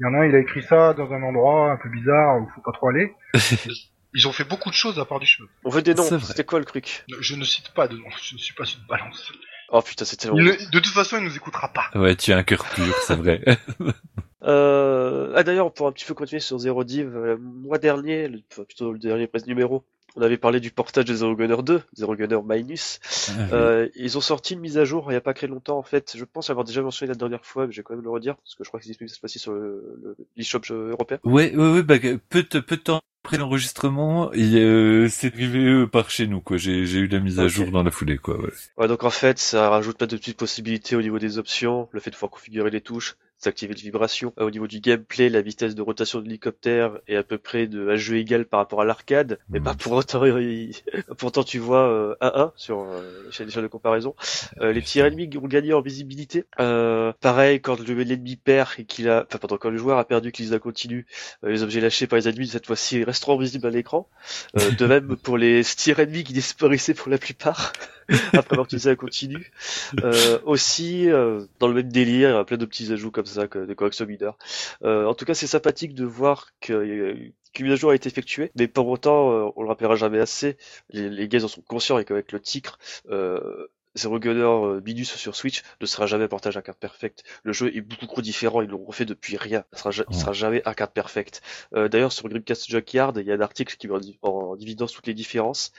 [SPEAKER 2] Il y en a un, il a écrit ça dans un endroit un peu bizarre où faut pas trop aller. Ils ont fait beaucoup de choses à part du cheveux.
[SPEAKER 1] On veut des noms. C'était quoi le truc
[SPEAKER 2] Je ne cite pas de noms. Je ne suis pas une balance.
[SPEAKER 1] Oh putain, c'était
[SPEAKER 2] De toute façon, il nous écoutera pas.
[SPEAKER 3] Ouais, tu as un cœur pur, c'est vrai.
[SPEAKER 1] euh... Ah d'ailleurs, pour un petit peu continuer sur Zero Div, euh, le mois dernier, le... enfin, plutôt le dernier presque numéro, on avait parlé du portage de Zero Gunner 2, Zero Gunner Minus. Ah, euh, ils ont sorti une mise à jour il n'y a pas très longtemps en fait. Je pense avoir déjà mentionné la dernière fois, mais je vais quand même le redire parce que je crois qu'il est disponible cette fois-ci sur le, l'eShop européen.
[SPEAKER 3] Ouais, ouais, ouais, bah, peu de, peu de temps après l'enregistrement, euh, c'est arrivé euh, par chez nous quoi. J'ai eu la mise à jour dans la foulée quoi. Ouais.
[SPEAKER 1] ouais. donc en fait, ça rajoute pas de petites possibilités au niveau des options, le fait de pouvoir configurer les touches, activer les vibrations. Euh, au niveau du gameplay, la vitesse de rotation de l'hélicoptère est à peu près de un jeu égal par rapport à l'arcade, mais pas pour autant. Pourtant, tu vois 1-1 euh, sur euh, chaîne de comparaison. Euh, les tirs ennemis ont gagné en visibilité. pareil, quand l'ennemi perd et qu'il a, enfin, pendant quand le joueur a perdu, qu'il a continue, les objets lâchés par les ennemis cette fois-ci resteront visibles à l'écran. de même pour les tirs ennemis qui disparaissaient pour la plupart. après avoir utilisé la continue. Euh, aussi, euh, dans le même délire, il y a plein de petits ajouts comme ça, que, de correction mineur. Euh, en tout cas, c'est sympathique de voir que qu'une mise à jour a été effectuée, mais pour autant, euh, on le rappellera jamais assez, les, les gars en sont conscients et qu'avec le titre, euh, Zero Gunner Minus sur Switch ne sera jamais portage à carte perfect. Le jeu est beaucoup trop différent, ils l'ont refait depuis rien. Ça sera, sera jamais à carte perfect. Euh, D'ailleurs, sur Grimcast Junkyard, il y a un article qui met en, en évidence toutes les différences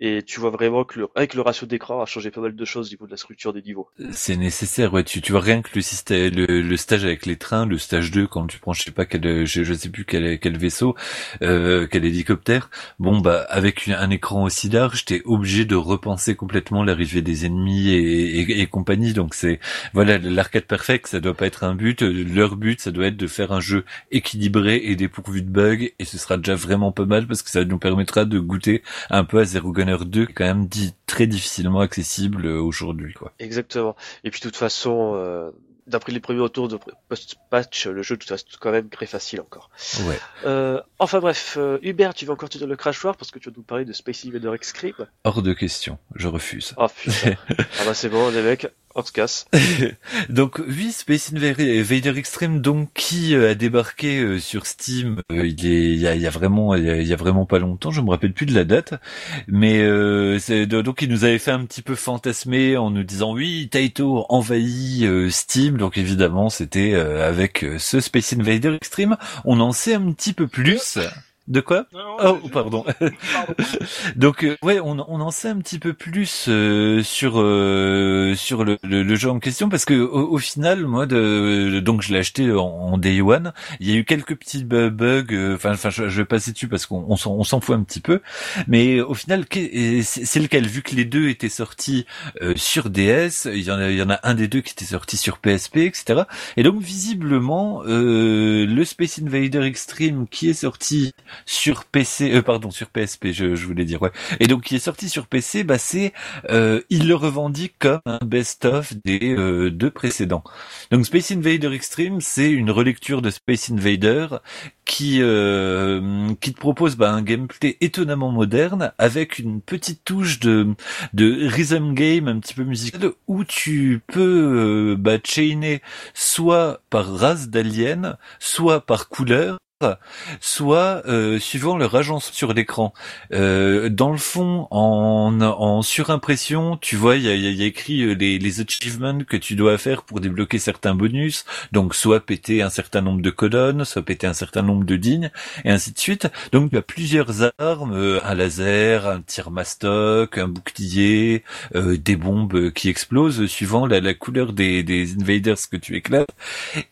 [SPEAKER 1] et tu vois vraiment que le, avec le ratio d'écran a changé pas mal de choses au niveau de la structure des niveaux.
[SPEAKER 3] C'est nécessaire, ouais. Tu, tu vois rien que le système, le, stage avec les trains, le stage 2 quand tu prends, je sais pas quel, je, je sais plus quel, quel vaisseau, euh, quel hélicoptère. Bon bah avec un écran aussi large, t'es obligé de repenser complètement l'arrivée des ennemis et, et, et compagnie. Donc c'est voilà l'arcade perfect, ça doit pas être un but. Leur but, ça doit être de faire un jeu équilibré et dépourvu de bugs. Et ce sera déjà vraiment pas mal parce que ça nous permettra de goûter un peu à Zero Gun 2 est quand même dit très difficilement accessible euh, aujourd'hui quoi.
[SPEAKER 1] Exactement. Et puis de toute façon euh, d'après les premiers retours de post-patch, le jeu tout reste quand même très facile encore.
[SPEAKER 3] Ouais.
[SPEAKER 1] Euh, enfin bref, Hubert, tu vas encore te dire le Crash War parce que tu vas nous parler de Space Invader X-Script
[SPEAKER 3] Hors de question, je refuse.
[SPEAKER 1] Oh putain. ah bah c'est bon, les mecs,
[SPEAKER 3] donc oui, Space Invader Extreme, donc qui euh, a débarqué euh, sur Steam, euh, il y a, vraiment, il y a, vraiment pas longtemps, je me rappelle plus de la date, mais c'est, donc il nous avait fait un petit peu fantasmer en nous disant oui, Taito envahit Steam, donc évidemment c'était avec ce Space Invader Extreme, on en sait un petit peu plus. De quoi Oh, pardon. Donc euh, ouais, on, on en sait un petit peu plus euh, sur euh, sur le, le, jeu en question parce que au, final, moi, de, donc je l'ai acheté en, day one. Il y a eu quelques petits bugs. Enfin, enfin, je, vais passer dessus parce qu'on on s'en fout un petit peu. Mais au final, c'est lequel? Vu que les deux étaient sortis sur DS, il y en a il y en a un des deux qui était sorti sur PSP, etc. Et donc visiblement, le Space Invader Extreme qui est sorti sur PC, euh, pardon, sur PSP, je, je, voulais dire, ouais. Et donc qui est sorti sur PC, bah c'est, euh, il le revendique comme un best-of des euh, deux précédents. Donc Space Invader Extreme, c'est une relecture de Space Invader qui euh, qui te propose bah, un gameplay étonnamment moderne avec une petite touche de de rhythm game un petit peu musical où tu peux euh, bah, chainer soit par race d'alien, soit par couleur soit euh, suivant leur agence sur l'écran. Euh, dans le fond, en, en surimpression, tu vois, il y a, y a, écrit euh, les, les achievements que tu dois faire pour débloquer certains bonus. Donc, soit péter un certain nombre de colonnes, soit péter un certain nombre de dignes, et ainsi de suite. Donc, tu as plusieurs armes, euh, un laser, un tir mastoc, un bouclier, euh, des bombes qui explosent suivant la, la couleur des, des invaders que tu éclates.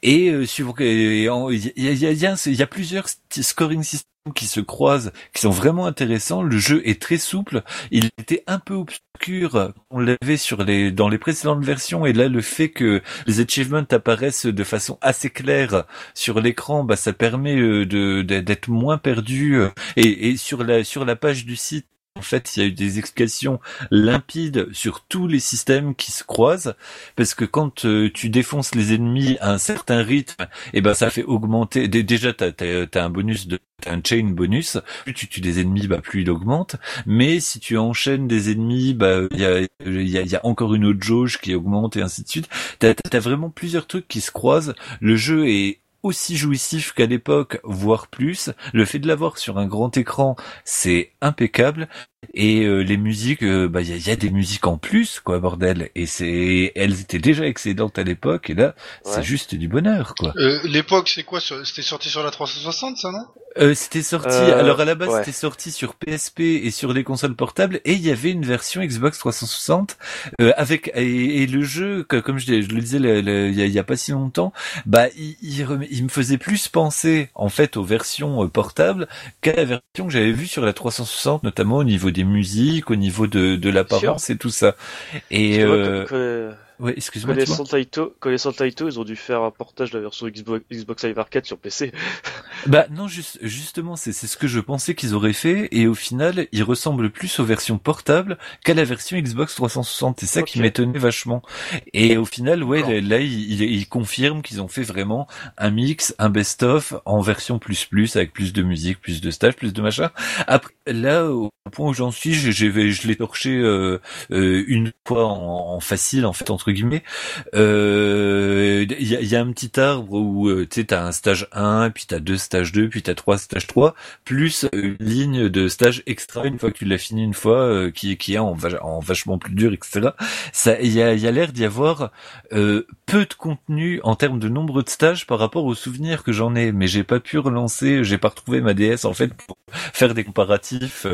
[SPEAKER 3] Et suivant, il y a, y, a, y, a, y a plusieurs scoring systems qui se croisent, qui sont vraiment intéressants. Le jeu est très souple. Il était un peu obscur. On l'avait sur les, dans les précédentes versions. Et là, le fait que les achievements apparaissent de façon assez claire sur l'écran, bah, ça permet euh, de, d'être moins perdu. Et, et sur la, sur la page du site, en fait, il y a eu des explications limpides sur tous les systèmes qui se croisent, parce que quand euh, tu défonces les ennemis à un certain rythme, et eh ben ça fait augmenter. Déjà, t'as as, un bonus de t'as un chain bonus. Plus tu tues des ennemis, bah plus il augmente. Mais si tu enchaînes des ennemis, bah il y a, encore une autre jauge qui augmente et ainsi de suite. T'as as vraiment plusieurs trucs qui se croisent. Le jeu est aussi jouissif qu'à l'époque, voire plus. Le fait de l'avoir sur un grand écran, c'est impeccable. Et euh, les musiques, euh, bah il y a, des musiques en plus, quoi, bordel. Et c'est, elles étaient déjà excellentes à l'époque, et là, c'est juste du bonheur, quoi.
[SPEAKER 2] Euh, l'époque, c'est quoi C'était sorti sur la 360, ça, non?
[SPEAKER 3] Euh, C'était sorti. alors à la base, c'était sorti sur PSP et sur les consoles portables, et il y avait une version Xbox 360 avec et, le jeu, comme je, je le disais, il y, a, pas si longtemps, bah il, il, me faisait plus penser en fait aux versions portables qu'à la version que j'avais vue sur la 360, notamment au niveau des musiques, au niveau de, de l'apparence et tout ça. Et euh... Ouais, excuse-moi.
[SPEAKER 1] Connaissant Taito, connaissant Taito, ils ont dû faire un portage de la version Xbox, Xbox Live Arcade sur PC.
[SPEAKER 3] Bah non, juste, justement, c'est c'est ce que je pensais qu'ils auraient fait, et au final, ils ressemblent plus aux versions portables qu'à la version Xbox 360. C'est ça qui m'étonnait vachement. Et au final, ouais, là, ils, ils, confirment qu'ils ont fait vraiment un mix, un best-of en version plus plus avec plus de musique, plus de stages, plus de machin. Après, là, au point où j'en suis, j'ai, je l'ai torché euh, euh, une fois en, en facile, en fait, entre guillemets. Euh, il y, a, un petit arbre où euh, tu sais t'as un stage 1, puis t'as deux stages 2, puis t'as trois stages 3, plus une ligne de stage extra une fois que tu l'as fini une fois, euh, qui qui est en, en, vachement plus dur, etc. Ça, il y a, y a l'air d'y avoir peu de contenu en termes de nombre de stages par rapport aux souvenirs que j'en ai, mais j'ai pas pu relancer, j'ai pas retrouvé ma DS en fait pour faire des comparatifs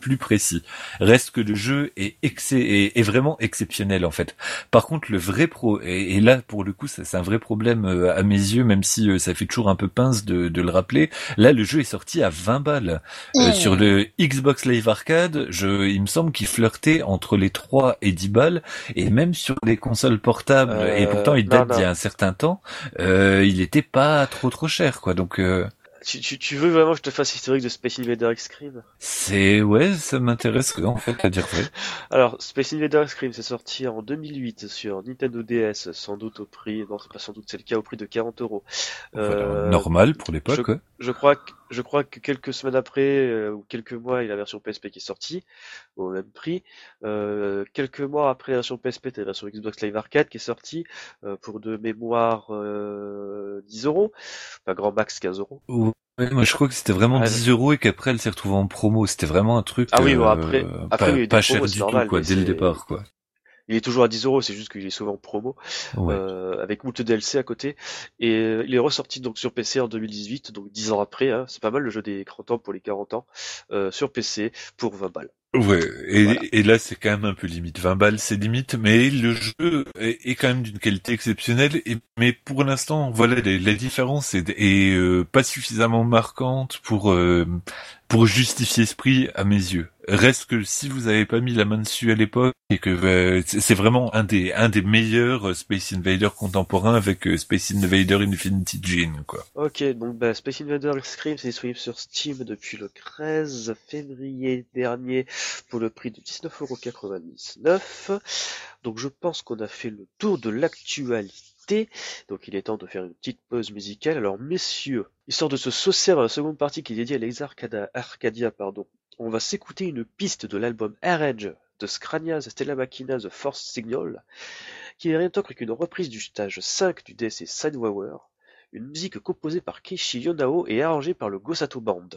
[SPEAKER 3] plus précis. Reste que le jeu est, est, est vraiment exceptionnel en fait. Par contre, le vrai pro, et, là pour le coup, c'est un vrai problème euh, à mes yeux, même si euh, ça fait toujours un peu pince de, le rappeler. Là, le jeu est sorti à 20 balles euh, sur le Xbox Live Arcade. Je, il me semble qu'il flirtait entre les 3 et 10 balles, et même sur les consoles portables. et pourtant, il date d'il y a un certain temps. il était pas trop trop cher, quoi. Donc
[SPEAKER 1] tu, tu, tu, veux vraiment que je te fasse historique de Space Invader X-Crime
[SPEAKER 3] C'est ouais, ça m'intéresse en fait à dire vrai.
[SPEAKER 1] Alors Space Invader X-Crime c'est sorti en 2008 sur Nintendo DS, sans doute au prix, non c'est pas sans doute c'est le cas au prix de 40 euros.
[SPEAKER 3] Euh, normal pour l'époque.
[SPEAKER 1] Je, je, crois que je crois que quelques semaines après euh, ou quelques mois il y a la version PSP qui est sortie au même prix. Euh, quelques mois après la version PSP, t'as la version Xbox Live Arcade qui est sortie euh, pour de mémoire 10 euros, enfin grand max 15 euros.
[SPEAKER 3] Ouais, moi je crois que c'était vraiment 10 euros et qu'après elle s'est retrouvée en promo. C'était vraiment un truc
[SPEAKER 1] ah oui, bon, après, après,
[SPEAKER 3] pas, cher du tout quoi, dès le départ quoi.
[SPEAKER 1] Il est toujours à 10 euros, c'est juste qu'il est souvent en promo, euh, avec moult DLC à côté. Et euh, il est ressorti donc sur PC en 2018, donc 10 ans après. Hein, c'est pas mal le jeu des 30 ans pour les 40 ans, euh, sur PC pour 20 balles.
[SPEAKER 3] Ouais, et, et là c'est quand même un peu limite. 20 balles c'est limite, mais le jeu est, quand même d'une qualité exceptionnelle. Et, mais pour l'instant, voilà, la, différence est, est euh, pas suffisamment marquante pour euh, pour justifier ce prix à mes yeux. Reste que si vous avez pas mis la main dessus à l'époque et que euh, c'est vraiment un des un des meilleurs Space Invader contemporains avec Space Invader Infinity Gene quoi.
[SPEAKER 1] Ok, donc bah, Space Invader Scream c'est disponible sur Steam depuis le 13 février dernier pour le prix de 19,99€. Donc je pense qu'on a fait le tour de l'actualité. Donc il est temps de faire une petite pause musicale. Alors messieurs, histoire de se saucer à la seconde partie qui est dédiée à l'Ex Arcadia, pardon, on va s'écouter une piste de l'album Air Edge de Scranias Stella Machina The Force Signal, qui n'est rien d'autre qu'une reprise du stage 5 du DSC Sidewower, une musique composée par Keishi Yonao et arrangée par le Gosato Band.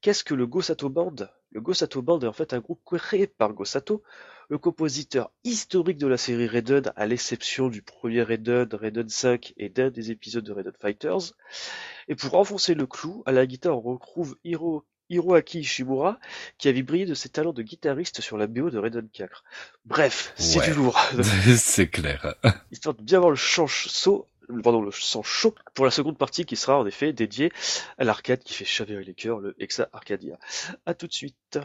[SPEAKER 1] Qu'est-ce que le Gosato Band? Le Gosato Band est en fait un groupe créé par Gosato, le compositeur historique de la série Raiden, à l'exception du premier Raiden, Raiden 5 et d'un des épisodes de Raiden Fighters. Et pour enfoncer le clou, à la guitare on retrouve Hiro Hiroaki Ishimura, qui avait brillé de ses talents de guitariste sur la BO de Raiden 4. Bref, c'est du lourd.
[SPEAKER 3] c'est clair.
[SPEAKER 1] Histoire de bien voir le chant saut pardon, le sang chaud pour la seconde partie qui sera en effet dédiée à l'arcade qui fait chavirer les cœurs, le Exa Arcadia. A tout de suite.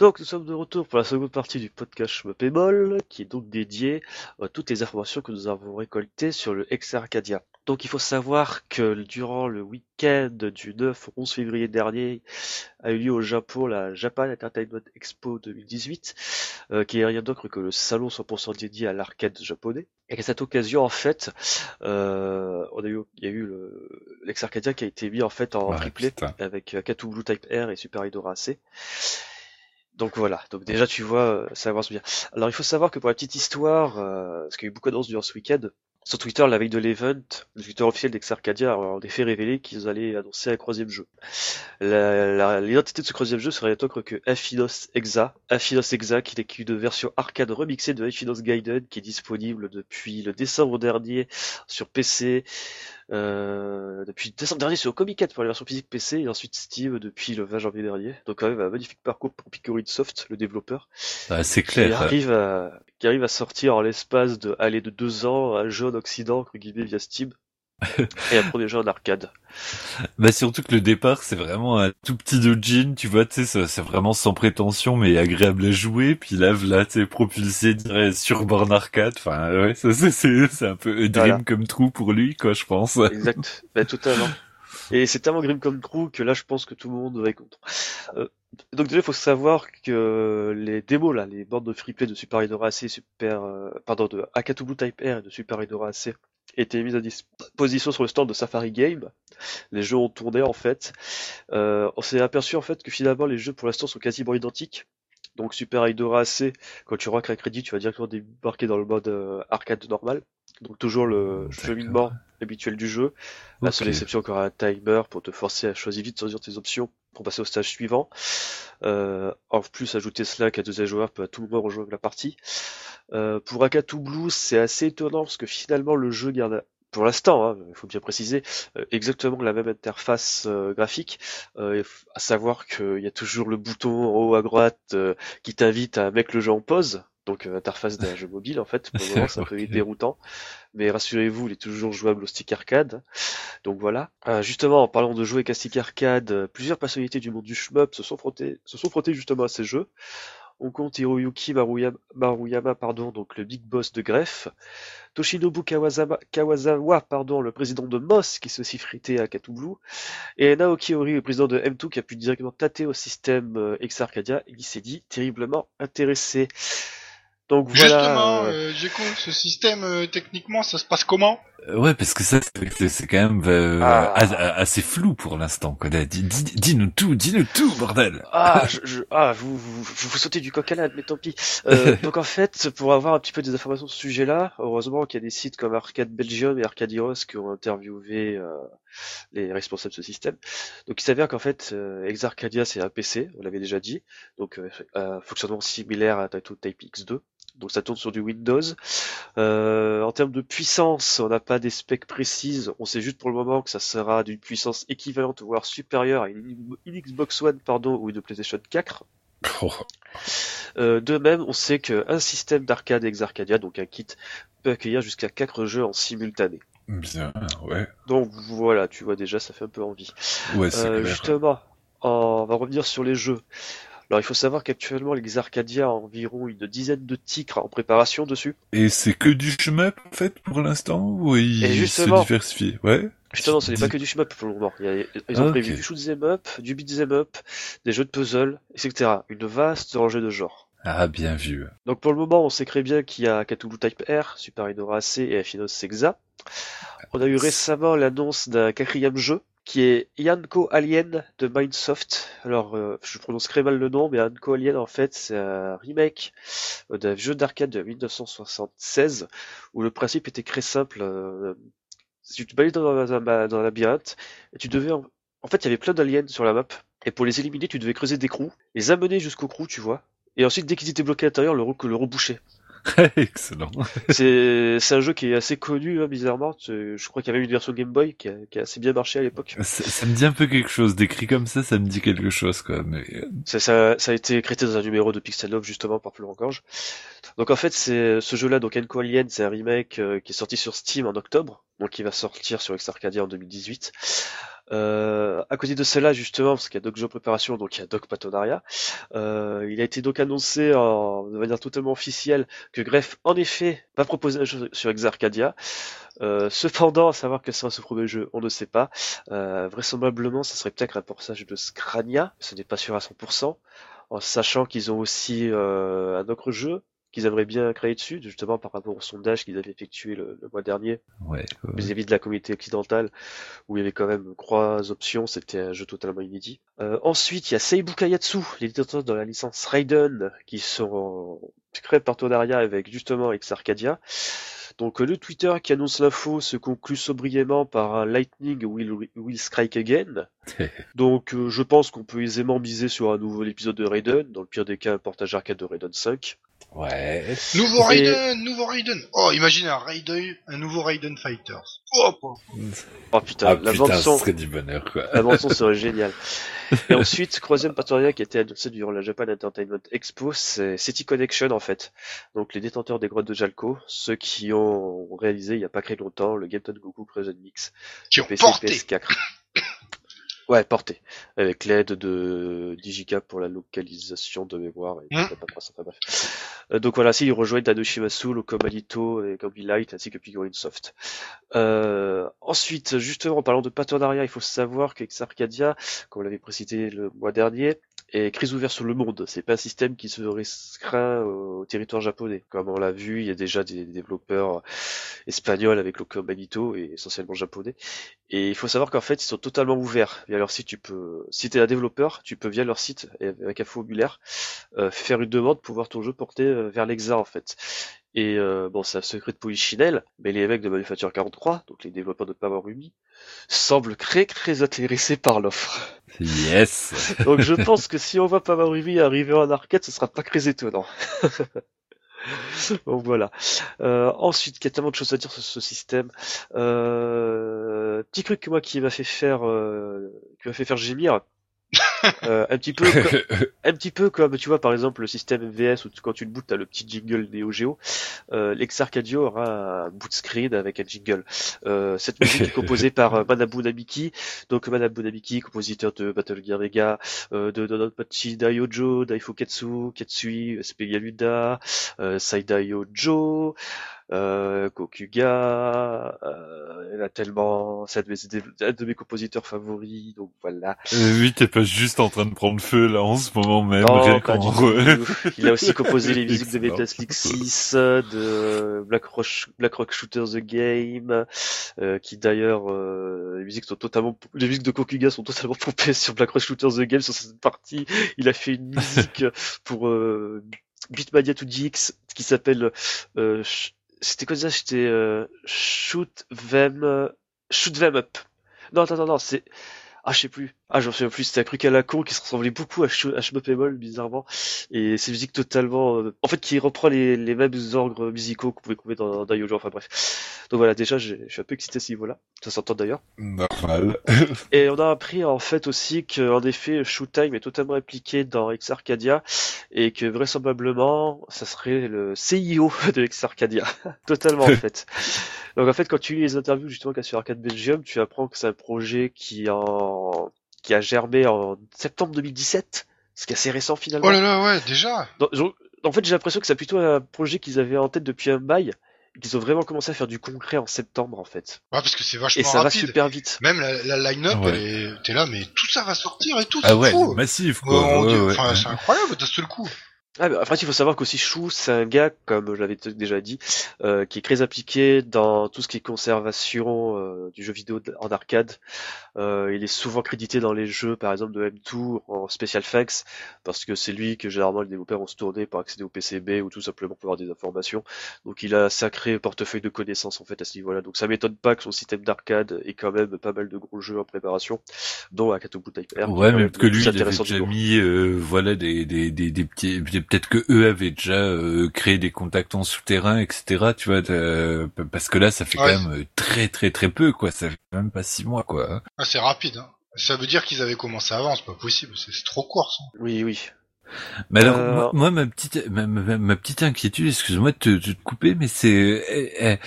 [SPEAKER 1] Donc nous sommes de retour pour la seconde partie du podcast Schmepémol, qui est donc dédié à toutes les informations que nous avons récoltées sur le Ex Arcadia. Donc il faut savoir que durant le week-end du 9 au 11 février dernier a eu lieu au Japon la Japan Entertainment Expo 2018, euh, qui est rien d'autre que le salon 100% dédié à l'arcade japonais. Et à cette occasion, en fait, euh, on a eu, il y a eu le, l'ex Arcadia qui a été mis en fait en triplé
[SPEAKER 3] putain.
[SPEAKER 1] avec euh, Katu Blue Type R et Super Hydro AC. Donc voilà, donc déjà tu vois, euh, ça avance bien. Alors il faut savoir que pour la petite histoire, euh, parce qu'il y a eu beaucoup d'annonces durant ce week-end, sur Twitter, la veille de l'event, le Twitter officiel d'Ex Arcadia a en effet révélé qu'ils allaient annoncer un troisième jeu. L'identité de ce troisième jeu serait rien d'autre que Infinos Exa. Infinos Exa, qui est une version arcade remixée de Infinos Gaiden, qui est disponible depuis le décembre dernier sur PC, depuis décembre dernier sur Comic pour la version physique PC, et ensuite Steam depuis le 20 janvier dernier. Donc quand même un magnifique parcours pour Picorid Soft, le développeur
[SPEAKER 3] Ah, c'est
[SPEAKER 1] qui
[SPEAKER 3] clair.
[SPEAKER 1] arrive à qui arrive à sortir en l'espace de aller de deux ans un jeu en Occident entre guillemets via Steam et un premier jeu en arcade.
[SPEAKER 3] Bah surtout que le départ c'est vraiment un tout petit doujin, tu vois, tu sais, c'est vraiment sans prétention mais agréable à jouer. Puis là, là, tu sais, propulsé direct sur borne arcade. Enfin, ouais, ça, c'est un peu dream
[SPEAKER 1] Voilà.
[SPEAKER 3] comme trou pour lui, quoi, je pense.
[SPEAKER 1] Exact, ben, totalement. Et c'est tellement grim comme trou que là je pense que tout le monde va être content. Euh, donc déjà il faut savoir que les démos là, les bornes de freeplay de Super Hydro AC, Super, euh, pardon de Akatu Blue Type R et de Super Hydro AC étaient mises à disposition sur le stand de Safari Game. Les jeux ont tourné en fait. Euh, on s'est aperçu en fait que finalement les jeux pour l'instant sont quasiment identiques. Donc Super Hydro AC, quand tu racles un crédit, tu vas directement débarquer dans le mode euh, arcade normal. Donc toujours le cheminement habituel du jeu. La seule exception encore un timer pour te forcer à choisir vite choisir tes options pour passer au stage suivant. Euh, en plus, ajouter Slack à deuxième joueur peut à tout moment rejoindre la partie. Euh, pour Akatu Blue, c'est assez étonnant parce que finalement le jeu garde, pour l'instant, hein, il faut bien préciser, euh, exactement la même interface euh, graphique, à savoir qu'il y a toujours le bouton en haut à droite qui t'invite à mettre le jeu en pause. Donc euh, interface d'un jeu mobile en fait, pour le moment c'est un peu déroutant. Mais rassurez-vous, il est toujours jouable au stick arcade. Donc voilà. Euh, justement, en parlant de jouer avec un stick arcade, euh, plusieurs personnalités du monde du shmup se sont frottées, se sont frottées justement à ces jeux. On compte Hiroyuki Maruyama, Maruyama, pardon, donc le big boss de Grefg, Toshinobu Kawasama- Kawasawa, pardon, le président de Moss, qui s'est aussi frité à Katublu, et Naoki Ori, le président de M2, qui a pu directement tâter au système euh, Ex Arcadia, et qui s'est dit terriblement intéressé. Donc voilà.
[SPEAKER 2] Justement,
[SPEAKER 1] euh,
[SPEAKER 2] euh, Géco, ce système, euh, techniquement, ça se passe comment
[SPEAKER 3] Euh, Ouais, parce que ça, c'est quand même euh,
[SPEAKER 1] Ah.
[SPEAKER 3] as- assez flou pour l'instant. Dis-nous tout, dis-nous tout, bordel.
[SPEAKER 1] Ah, je, je- ah, vous, vous, vous, sautez du coq à l'âne, mais tant pis. Euh, donc en fait, pour avoir un petit peu des informations sur ce sujet-là, heureusement qu'il y a des sites comme Arcade Belgium et Arcade Heroes qui ont interviewé euh, les responsables de ce système. Donc il s'avère qu'en fait, euh, Ex Arcadia c'est un PC, on l'avait déjà dit, donc euh, un fonctionnement similaire à Taito Type X2. Donc ça tourne sur du Windows. Euh, en termes de puissance, on n'a pas des specs précises. On sait juste pour le moment que ça sera d'une puissance équivalente voire supérieure à une, une Xbox One pardon ou une PlayStation 4.
[SPEAKER 3] Oh.
[SPEAKER 1] Euh, de même, on sait qu'un système d'arcade Ex Arcadia, donc un kit, peut accueillir jusqu'à 4 jeux en simultané.
[SPEAKER 3] Bien, ouais.
[SPEAKER 1] Donc voilà, tu vois déjà, ça fait un peu envie.
[SPEAKER 3] Ouais,
[SPEAKER 1] Euh,
[SPEAKER 3] clair.
[SPEAKER 1] justement, on va revenir sur les jeux. Alors il faut savoir qu'actuellement l'Ex Arcadia a environ une dizaine de titres en préparation dessus.
[SPEAKER 3] Et c'est que du shmup, en fait, pour l'instant, ou il
[SPEAKER 1] Et
[SPEAKER 3] se
[SPEAKER 1] justement-
[SPEAKER 3] diversifie Ouais.
[SPEAKER 1] Justement, ce n'est pas que du shmup pour le moment. Ils ont
[SPEAKER 3] Ok.
[SPEAKER 1] prévu du shoot'em up, du beat'em up, des jeux de puzzle, etc. Une vaste rangée de genres.
[SPEAKER 3] Ah, bien vu.
[SPEAKER 1] Donc pour le moment, on sait très bien qu'il y a Cthulhu Type R, Super Hydro AC et Affinos Sexa. On a eu récemment l'annonce d'un quatrième jeu qui est Yanko Alien de Mindsoft. Alors, euh, je prononce très mal le nom, mais Yanko Alien, en fait, c'est un remake euh, d'un jeu d'arcade de 1976 où le principe était très simple. euh, tu te baladais dans un, dans un labyrinthe et tu devais... En, fait, il y avait plein d'aliens sur la map et pour les éliminer, tu devais creuser des trous, les amener jusqu'au trou, tu vois. Et ensuite, dès qu'ils étaient bloqués à l'intérieur, le, le reboucher.
[SPEAKER 3] Excellent.
[SPEAKER 1] C'est un jeu qui est assez connu, hein, bizarrement. Je crois qu'il y avait une version Game Boy qui a, qui a assez bien marché à l'époque.
[SPEAKER 3] Ça, ça me dit un peu quelque chose. Décrit comme ça, ça me dit quelque chose, quoi. Mais euh,
[SPEAKER 1] Ça, ça, ça a été créé dans un numéro de Pixel Love justement par Florent Gorge. Donc en fait, c'est ce jeu-là, donc Enco Alien, c'est un remake euh, qui est sorti sur Steam en octobre, donc qui va sortir sur Ex Arcadia en 2018. Euh, à côté de cela, justement, parce qu'il y a Doc Préparation, donc il y a Doc Patonariat, euh, il a été donc annoncé de manière totalement officielle que Greff, en effet, va proposer un jeu sur Exarcadia. Euh, cependant, à savoir que sera ce premier jeu, on ne sait pas. Euh, vraisemblablement, ça serait peut-être un portage de Scrania, ce n'est pas sûr à 100%, en sachant qu'ils ont aussi euh, un autre jeu qu'ils aimeraient bien créer dessus, justement par rapport au sondage qu'ils avaient effectué le, mois dernier
[SPEAKER 3] ouais,
[SPEAKER 1] vis-à-vis de la communauté occidentale, où il y avait quand même trois options, c'était un jeu totalement inédit. Euh, ensuite, il y a Seibu Kayatsu, l'éditeur de la licence Raiden, qui sont en secret partenariat avec justement Arcadia. Donc le Twitter qui annonce l'info se conclut sobriément par un Lightning will, will strike again. Donc euh, je pense qu'on peut aisément miser sur un nouvel épisode de Raiden, dans le pire des cas un portage arcade de Raiden 5.
[SPEAKER 3] Ouais.
[SPEAKER 2] Nouveau Raiden, nouveau Raiden. Oh, imagine un Raiden, un nouveau Raiden Fighters. Oh,
[SPEAKER 1] oh putain,
[SPEAKER 3] ah,
[SPEAKER 1] la
[SPEAKER 3] putain, son serait du bonheur quoi.
[SPEAKER 1] La bande son serait géniale. Et ensuite, troisième partenariat qui a été annoncé durant la Japan Entertainment Expo, c'est City Connection en fait. Donc les détenteurs des grottes de Jalco, ceux qui ont réalisé il n'y a pas très longtemps le Game Goku Present Mix.
[SPEAKER 2] Qui ont porté.
[SPEAKER 1] PS4. Ouais, porté. Avec l'aide de Digicap pour la localisation de mémoire. Et mmh. pas. Euh, donc voilà, si ils rejoignent Tanoshimasu, Locomalito et Gambi Light ainsi que Pigorine Soft. Euh, ensuite, justement, en parlant de partenariat, il faut savoir qu'Ex Arcadia, comme on l'avait précisé le mois dernier, est crise ouvert sur le monde. C'est pas un système qui se restreint au territoire japonais. Comme on l'a vu, il y a déjà des développeurs espagnols avec Locomalito et essentiellement japonais. Et il faut savoir qu'en fait, ils sont totalement ouverts. Via leur site, tu peux, si tu es un développeur, tu peux via leur site, avec un formulaire, euh, faire une demande pour voir ton jeu porté euh, vers l'EXA en fait. Et euh, bon, c'est un secret de polichinelle, mais les mecs de Manufacture 43, donc les développeurs de Power Ruby, semblent très très intéressés par l'offre.
[SPEAKER 3] Yes.
[SPEAKER 1] donc je pense que si on voit Power Ruby arriver en arcade, ce sera pas très étonnant. Donc voilà. Euh, ensuite, il y a tellement de choses à dire sur ce système. Euh, petit truc que moi qui m'a fait faire, euh, qui m'a fait faire gémir. Euh, un petit peu, comme, un petit peu comme tu vois par exemple le système MVS où quand tu le bootes t'as le petit jingle Neo Geo. Euh, L'Exarcadio aura un boot screen avec un jingle. Euh, cette musique est composée par euh, Manabu Nabiki, donc Manabu Nabiki, compositeur de Battle Gear Vega, euh, de Donotpachi Daiojo, Daifuketsu, Ketsui, SP Galuda, euh, Saidaiojo, euh, Kokuga, euh, elle a tellement, c'est un, de mes compositeurs favoris, donc voilà.
[SPEAKER 3] Euh, oui, t'es pas juste en train de prendre feu là en ce moment même.
[SPEAKER 1] Il a aussi composé les musiques de Metal Slug 6, de Black, Black Rock Shooter the Game, euh, qui d'ailleurs, euh, les musiques sont totalement, les musiques de Kokuga sont totalement pompées sur Black Rock Shooter the Game sur cette partie. Il a fait une musique pour euh, Beatmania 2DX qui s'appelle euh, c'était quoi ça C'était euh, Shoot Them Shoot Them Up. Non, attends, non, non, c'est ah, je sais plus. Ah, j'en souviens plus. C'était un truc à la con qui se ressemblait beaucoup à Shmup bizarrement. Et c'est musique totalement, euh, en fait, qui reprend les, les mêmes ordres musicaux qu'on pouvait trouver dans, dans Yojo. Enfin, bref. Donc voilà, déjà, je suis un peu excité à ce niveau-là. Ça s'entend d'ailleurs.
[SPEAKER 3] Normal.
[SPEAKER 1] et on a appris, en fait, aussi qu'en effet, Shoot Time est totalement impliqué dans Ex Arcadia et que vraisemblablement, ça serait le CIO de Ex Arcadia. totalement, en fait. Donc en fait, quand tu lis les interviews justement qu'a sur Arcade Belgium, tu apprends que c'est un projet qui en qui a germé en septembre 2017, ce qui est assez récent finalement.
[SPEAKER 2] Oh là là, ouais, déjà.
[SPEAKER 1] en fait, j'ai l'impression que c'est plutôt un projet qu'ils avaient en tête depuis un bail, qu'ils ont vraiment commencé à faire du concret en septembre en fait.
[SPEAKER 2] Ouais, parce que c'est vachement
[SPEAKER 1] Et ça
[SPEAKER 2] va
[SPEAKER 1] super vite.
[SPEAKER 2] Même la, la line-up, t'es là, mais tout ça va sortir et tout.
[SPEAKER 3] Ah ouais, massif quoi.
[SPEAKER 2] enfin, c'est incroyable d'un seul coup.
[SPEAKER 1] Ah, bah, après, il faut savoir qu'aussi Chou, c'est un gars, comme je l'avais déjà dit, euh, qui est très impliqué dans tout ce qui est conservation euh, du jeu vidéo en arcade. Euh, il est souvent crédité dans les jeux, par exemple, de M2 en Special Thanks, parce que c'est lui que généralement les développeurs ont se tourné pour accéder au PCB ou tout simplement pour avoir des informations. Donc il a un sacré portefeuille de connaissances en fait à ce niveau-là. Donc ça m'étonne pas que son système d'arcade ait quand même pas mal de gros jeux en préparation, dont Akatobu Type R.
[SPEAKER 3] Ouais, même que lui, il avait déjà mis, voilà, des, des, des, des petits peut-être que eux avaient déjà euh, créé des contacts en souterrain, etc. Tu vois, euh, parce que là, ça fait quand même euh, très très très peu, quoi. Ça fait même pas six mois, quoi.
[SPEAKER 2] Ah, c'est rapide. Hein. Ça veut dire qu'ils avaient commencé avant, c'est pas possible, c'est trop court. Ça.
[SPEAKER 1] Oui, oui.
[SPEAKER 3] Mais alors, moi, ma petite, ma, petite inquiétude, excuse-moi de te, couper, mais c'est,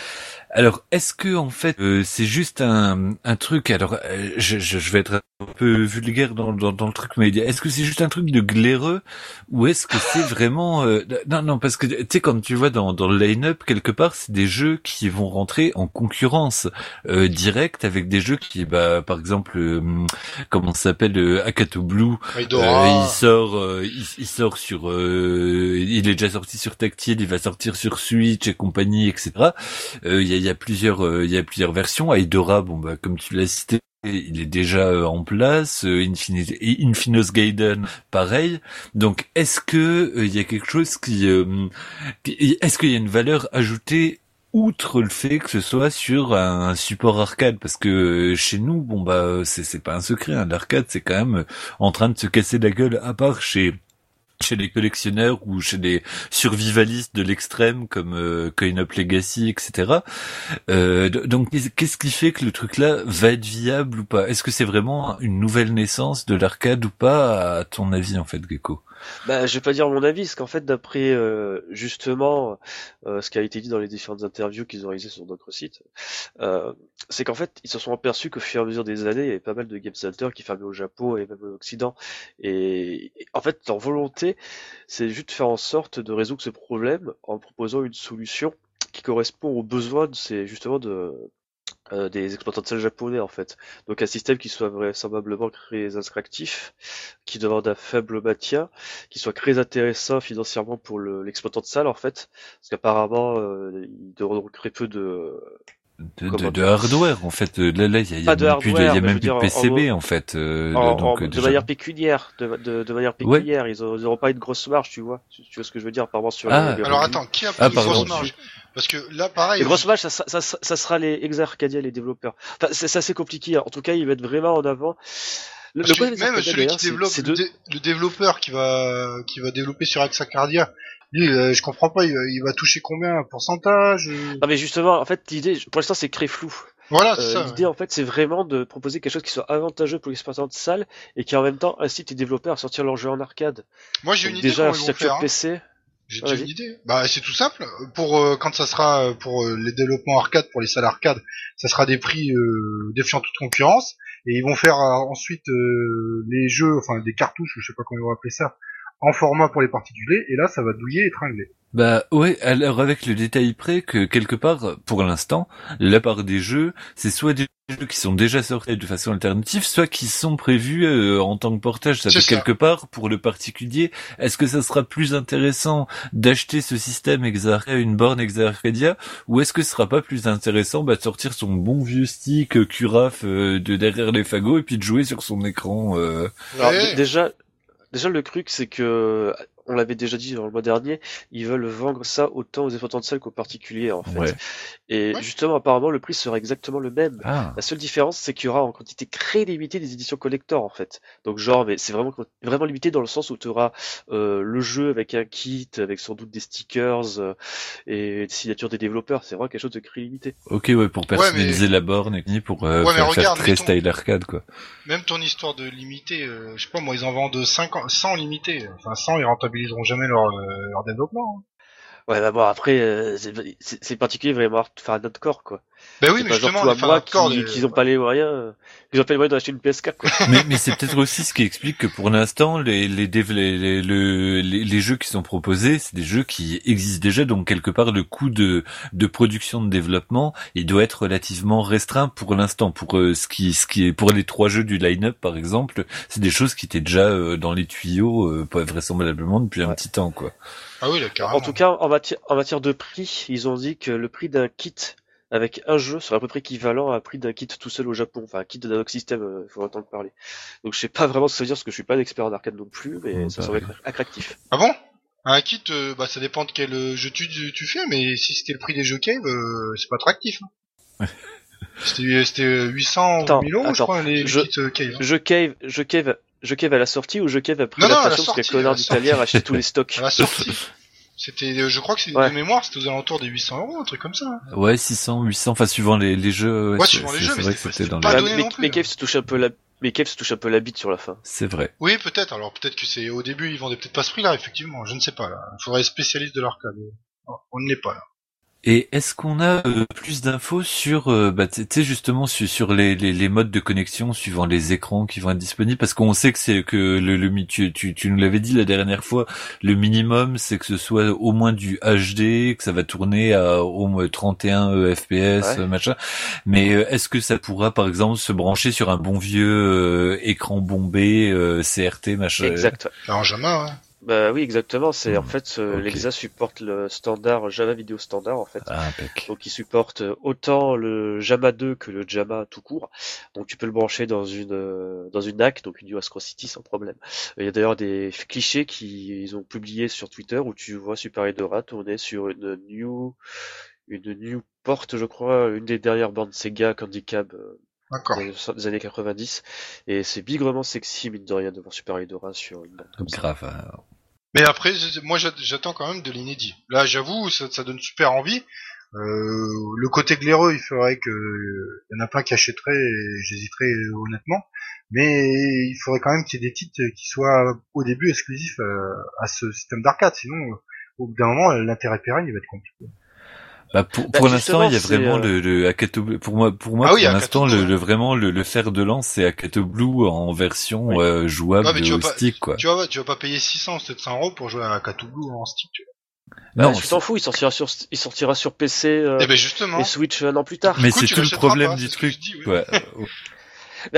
[SPEAKER 3] Alors, est-ce que en fait, euh, c'est juste un, un truc Alors, euh, je, je, je vais être un peu vulgaire dans, dans, dans le truc, mais est-ce que c'est juste un truc de glaireux ou est-ce que c'est vraiment euh, Non, non, parce que tu sais, quand tu vois dans, dans le line-up quelque part, c'est des jeux qui vont rentrer en concurrence euh, directe avec des jeux qui, bah, par exemple, euh, comment ça s'appelle, euh, Akato Blue, il sort, il, il sort sur, il est déjà sorti sur tactile, il va sortir sur Switch et compagnie, etc. Il y a, y, a, plusieurs, il y a plusieurs versions. Aidora, bon bah comme tu l'as cité, il est déjà euh, en place, euh, Infinite, Infinos Gaiden, pareil. Donc, est-ce que il y a quelque chose qui, est-ce qu'il y a une valeur ajoutée outre le fait que ce soit sur un support arcade? Parce que chez nous bon bah c'est pas un secret hein, l'arcade c'est quand même en train de se casser la gueule à part chez chez les collectionneurs ou chez les survivalistes de l'extrême comme euh, Coin Up Legacy, etc. Euh, donc qu'est-ce qui fait que le truc là va être viable ou pas? Est-ce que c'est vraiment une nouvelle naissance de l'arcade ou pas à ton avis en fait, Gecko?
[SPEAKER 1] Bah, je vais pas dire mon avis, parce qu'en fait, d'après euh, justement euh, ce qui a été dit dans les différentes interviews qu'ils ont réalisées sur d'autres sites, euh, c'est qu'en fait, ils se sont aperçus qu'au fur et à mesure des années, il y avait pas mal de game centers qui fermaient au Japon et même au Occident. Et, et en fait, leur volonté, c'est juste de faire en sorte de résoudre ce problème en proposant une solution qui correspond aux besoins, c'est justement de euh, des exploitants de salles japonais en fait. Donc un système qui soit vraisemblablement très attractif, qui demande un faible maintien, qui soit très intéressant financièrement pour l'exploitant de salle en fait, parce qu'apparemment euh, il devrait créer peu de
[SPEAKER 3] de, de, de, hardware en fait là là il y a, y a même plus de, y a même plus de PCB en, en fait euh,
[SPEAKER 1] en, donc, en, de manière pécuniaire de, de, de manière pécuniaire ouais. ils, auront, pas une grosse marge tu vois tu, tu vois ce que je veux dire par rapport sur
[SPEAKER 2] ah. les, alors attends qui a pas ah, une grosse marge parce que là, pareil.
[SPEAKER 1] Les grosses matchs, ça, ça, ça, ça, sera les ex Arcadia, les développeurs. Enfin, c'est assez compliqué. En tout cas, ils mettent vraiment en avant.
[SPEAKER 2] Le, le même celui qui développe, le, de... le, développeur qui va, qui va développer sur Ex Arcadia, lui, euh, je comprends pas, il va, il va, toucher combien un pourcentage euh
[SPEAKER 1] Non mais justement, en fait, l'idée, pour l'instant, c'est créer flou.
[SPEAKER 2] Voilà, c'est
[SPEAKER 1] euh, L'idée, en fait, c'est vraiment de proposer quelque chose qui soit avantageux pour l'exploitant de salle et qui en même temps incite les développeurs à sortir leur jeu en arcade.
[SPEAKER 2] Moi, j'ai une idée.
[SPEAKER 1] Déjà,
[SPEAKER 2] faire,
[SPEAKER 1] PC.
[SPEAKER 2] J'ai déjà une idée. Bah c'est tout simple. Pour euh, quand ça sera euh, pour euh, les développements arcade, pour les salles arcade, ça sera des prix euh, défiant toute concurrence. Et ils vont faire ensuite les jeux, enfin des cartouches, je sais pas comment ils vont appeler ça, en format pour les particuliers. Et là, ça va douiller et tringler.
[SPEAKER 3] Bah ouais, alors avec le détail près que quelque part, pour l'instant, la part des jeux, c'est soit des jeux qui sont déjà sortis de façon alternative, soit qui sont prévus euh, en tant que portage. Ça fait ça. quelque part, pour le particulier, est-ce que ça sera plus intéressant d'acheter ce système Exarcadia, une borne Exarcadia, ou est-ce que ce sera pas plus intéressant bah, de sortir son bon vieux stick euh, Curaf euh, de derrière les fagots et puis de jouer sur son écran
[SPEAKER 1] euh... Alors, déjà, déjà le truc c'est que on l'avait déjà dit dans le mois dernier, ils veulent vendre ça autant aux exploitants de salle qu'aux particuliers en fait.
[SPEAKER 3] Ouais.
[SPEAKER 1] Et
[SPEAKER 2] Ouais.
[SPEAKER 1] justement, apparemment, le prix sera exactement le même.
[SPEAKER 3] Ah.
[SPEAKER 1] La seule différence, c'est qu'il y aura en quantité très limitée des éditions collector en fait. Donc genre, mais c'est vraiment vraiment limité dans le sens où tu auras euh, le jeu avec un kit, avec sans doute des stickers euh, et des signatures des développeurs. C'est vraiment quelque chose de très limité.
[SPEAKER 3] Ok, ouais, pour personnaliser la borne et pour euh, faire, faire
[SPEAKER 2] regarde,
[SPEAKER 3] très
[SPEAKER 2] mettons-
[SPEAKER 3] style arcade quoi.
[SPEAKER 2] Même ton histoire de limité, euh, je sais pas moi, ils en vendent 50, 100 limités. Enfin 100, ils rentabiliseront jamais leur, euh, développement. hein.
[SPEAKER 1] Ouais, bah bon, après, euh, c'est c'est- c'est particulier vraiment faire un autre corps quoi.
[SPEAKER 2] Ben oui, mais
[SPEAKER 1] pas genre
[SPEAKER 2] justement,
[SPEAKER 1] toi, moi qui,
[SPEAKER 2] les-
[SPEAKER 1] qui ont pas les moyens, euh, qui ont pas les moyens d'acheter une PS4 quoi.
[SPEAKER 3] mais mais c'est peut-être aussi ce qui explique que pour l'instant les les, les, les, le- les les jeux qui sont proposés c'est des jeux qui existent déjà donc quelque part le coût de de production de développement il doit être relativement restreint pour l'instant pour euh, ce qui ce qui est pour les trois jeux du line-up par exemple c'est des choses qui étaient déjà euh, dans les tuyaux euh, vraisemblablement depuis un petit temps quoi.
[SPEAKER 2] Ah oui, là, carrément.
[SPEAKER 1] En tout cas, en matière, en matière de prix, ils ont dit que le prix d'un kit avec un jeu serait à peu près équivalent à un prix d'un kit tout seul au Japon, enfin un kit d'un système, il faut entendre parler. Donc je sais pas vraiment ce que ça veut dire parce que je suis pas un expert en arcade non plus, mais ça
[SPEAKER 3] pareil.
[SPEAKER 1] semble être attractif.
[SPEAKER 2] Ah bon? Un kit, euh, bah ça dépend de quel euh, jeu tu, tu fais, mais si c'était le prix des jeux cave, euh, c'est pas attractif. hein. C'était c'était 800
[SPEAKER 1] Attends,
[SPEAKER 2] ou 1000 euros, je crois, les
[SPEAKER 1] je-
[SPEAKER 2] kits euh, cave. hein.
[SPEAKER 1] Je cave, je cave, je cave à la sortie ou je cave après
[SPEAKER 2] à la
[SPEAKER 1] l'adaptation parce
[SPEAKER 2] sortie,
[SPEAKER 1] qu'un connard
[SPEAKER 2] à la sortie.
[SPEAKER 1] d'italien a acheté tous les stocks.
[SPEAKER 2] À la sortie. C'était, euh, je crois que c'est
[SPEAKER 1] Ouais.
[SPEAKER 2] de mémoire, c'était aux alentours des 800 euros, un truc comme ça. hein.
[SPEAKER 3] Ouais 600 800 enfin suivant les les jeux ouais,
[SPEAKER 2] suivant les jeux,
[SPEAKER 3] c'est
[SPEAKER 2] mais
[SPEAKER 3] vrai que
[SPEAKER 2] c'était-
[SPEAKER 3] dans les
[SPEAKER 1] mais,
[SPEAKER 2] hein.
[SPEAKER 1] Cave se touche un peu la, mais Cave se touche un peu la bite sur la fin.
[SPEAKER 3] c'est vrai.
[SPEAKER 2] Oui, peut-être. Alors peut-être que c'est au début ils vendaient peut-être pas ce prix-là, effectivement. Je ne sais pas. Là. Il faudrait être spécialiste de l'arcade. On ne l'est pas là.
[SPEAKER 3] Et est-ce qu'on a euh, plus d'infos sur, euh, bah, tu sais justement sur, sur les, les, les, modes de connexion suivant les écrans qui vont être disponibles? Parce qu'on sait que c'est que le, le tu, tu, tu nous l'avais dit la dernière fois, le minimum c'est que ce soit au moins du HD, que ça va tourner à au moins 31 FPS, machin. Mais euh, est-ce que ça pourra par exemple se brancher sur un bon vieux écran bombé CRT machin?
[SPEAKER 1] Exact.
[SPEAKER 2] jamais, ouais.
[SPEAKER 1] Bah oui, exactement. C'est en hmm. fait euh, l'Exa supporte le standard Java Video Standard en fait.
[SPEAKER 3] Ah,
[SPEAKER 1] Donc il supporte autant le Jama 2 que le Jama tout court. Donc tu peux le brancher dans une euh, dans une NAC, donc une US Cross City sans problème. Il y a d'ailleurs des clichés qu'ils ont publiés sur Twitter où tu vois Super Edora tourner sur une new une new porte, je crois, une des dernières bandes Sega Candy Cab. Euh, des années 90 et c'est bigrement sexy mine de rien de voir Super Edora sur une bande comme
[SPEAKER 3] Grave. Ça. Hein.
[SPEAKER 2] Mais après, moi j'attends quand même de l'inédit. Là, j'avoue, ça, ça, donne super envie. Euh, le côté glaireux, il faudrait que il y en a pas qui achèteraient, et j'hésiterais honnêtement. Mais il faudrait quand même qu'il y ait des titres qui soient au début exclusifs euh, à, ce système d'arcade. Sinon, au bout d'un moment, l'intérêt pérenne il va être compliqué.
[SPEAKER 3] Bah pour, bah, pour l'instant, il y a vraiment euh, le, le pour moi pour moi ah pour l'instant le, le, vraiment le, le fer de lance c'est Akato Blue en version euh, jouable au stick quoi.
[SPEAKER 2] Tu vas tu vas pas payer 600 700 euros pour jouer à Akato Blue en stick. Tu
[SPEAKER 1] bah, non, tu t'en fous, il sortira sur il sortira sur PC euh,
[SPEAKER 2] eh ben justement.
[SPEAKER 1] et Switch un an plus tard.
[SPEAKER 3] Mais c'est tout le problème du truc. ouais.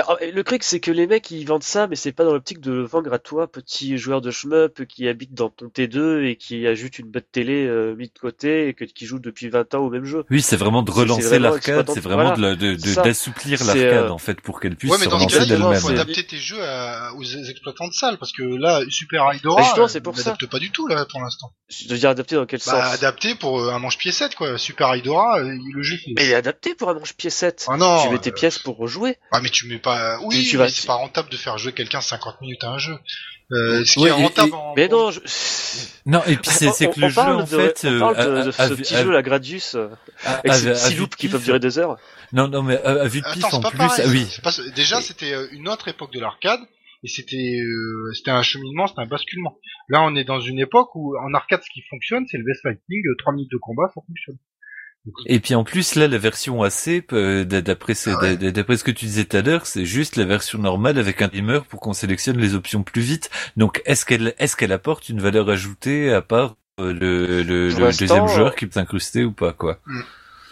[SPEAKER 1] Oh, le truc, c'est que les mecs, ils vendent ça, mais c'est pas dans l'optique de vendre à toi, petit joueur de shmup qui habite dans ton T2 et qui ajoute une boîte télé euh, mise de côté et que, qui joue depuis 20 ans au même jeu.
[SPEAKER 3] Oui, c'est vraiment de relancer l'arcade, c'est vraiment de d'assouplir de, l'arcade, euh, en fait, pour qu'elle puisse ouais, mais dans ce cas-là,
[SPEAKER 2] il faut adapter tes jeux aux exploitants de salles, parce que là, Super Idora, c'est pour ça. pas du tout, là, pour l'instant.
[SPEAKER 1] Je veux dire adapté dans quel bah,
[SPEAKER 2] sens? Adapté pour euh, un manche-pied 7, quoi. Super Idora, le jeu.
[SPEAKER 1] Mais il est adapté pour un manche-pied 7. Ah non. Tu mets tes pièces pour rejouer.
[SPEAKER 2] Ah, mais tu mets pas, oui, tu c'est pas rentable de faire jouer quelqu'un 50 minutes à un jeu. Euh, ce qui est rentable
[SPEAKER 1] Mais non, je...
[SPEAKER 3] non, et puis c'est que le jeu, en fait...
[SPEAKER 1] On parle de, euh, ce petit jeu, la Gradius, euh, avec ces six loops qui peuvent durer des heures.
[SPEAKER 3] Non, non, mais à, vue de pif, en plus, ah oui.
[SPEAKER 2] Déjà, c'était une autre époque de l'arcade, et c'était c'était un cheminement, c'était un basculement. Là, on est dans une époque où, en arcade, ce qui fonctionne, c'est le best fighting, 3 minutes de combat, ça fonctionne.
[SPEAKER 3] Et puis en plus là la version AC euh, d'après ah d'après ce que tu disais tout à l'heure c'est juste la version normale avec un timer pour qu'on sélectionne les options plus vite. Donc est-ce qu'elle est-ce qu'elle apporte une valeur ajoutée à part euh, le, le, deuxième joueur qui peut s'incruster ou pas quoi? mm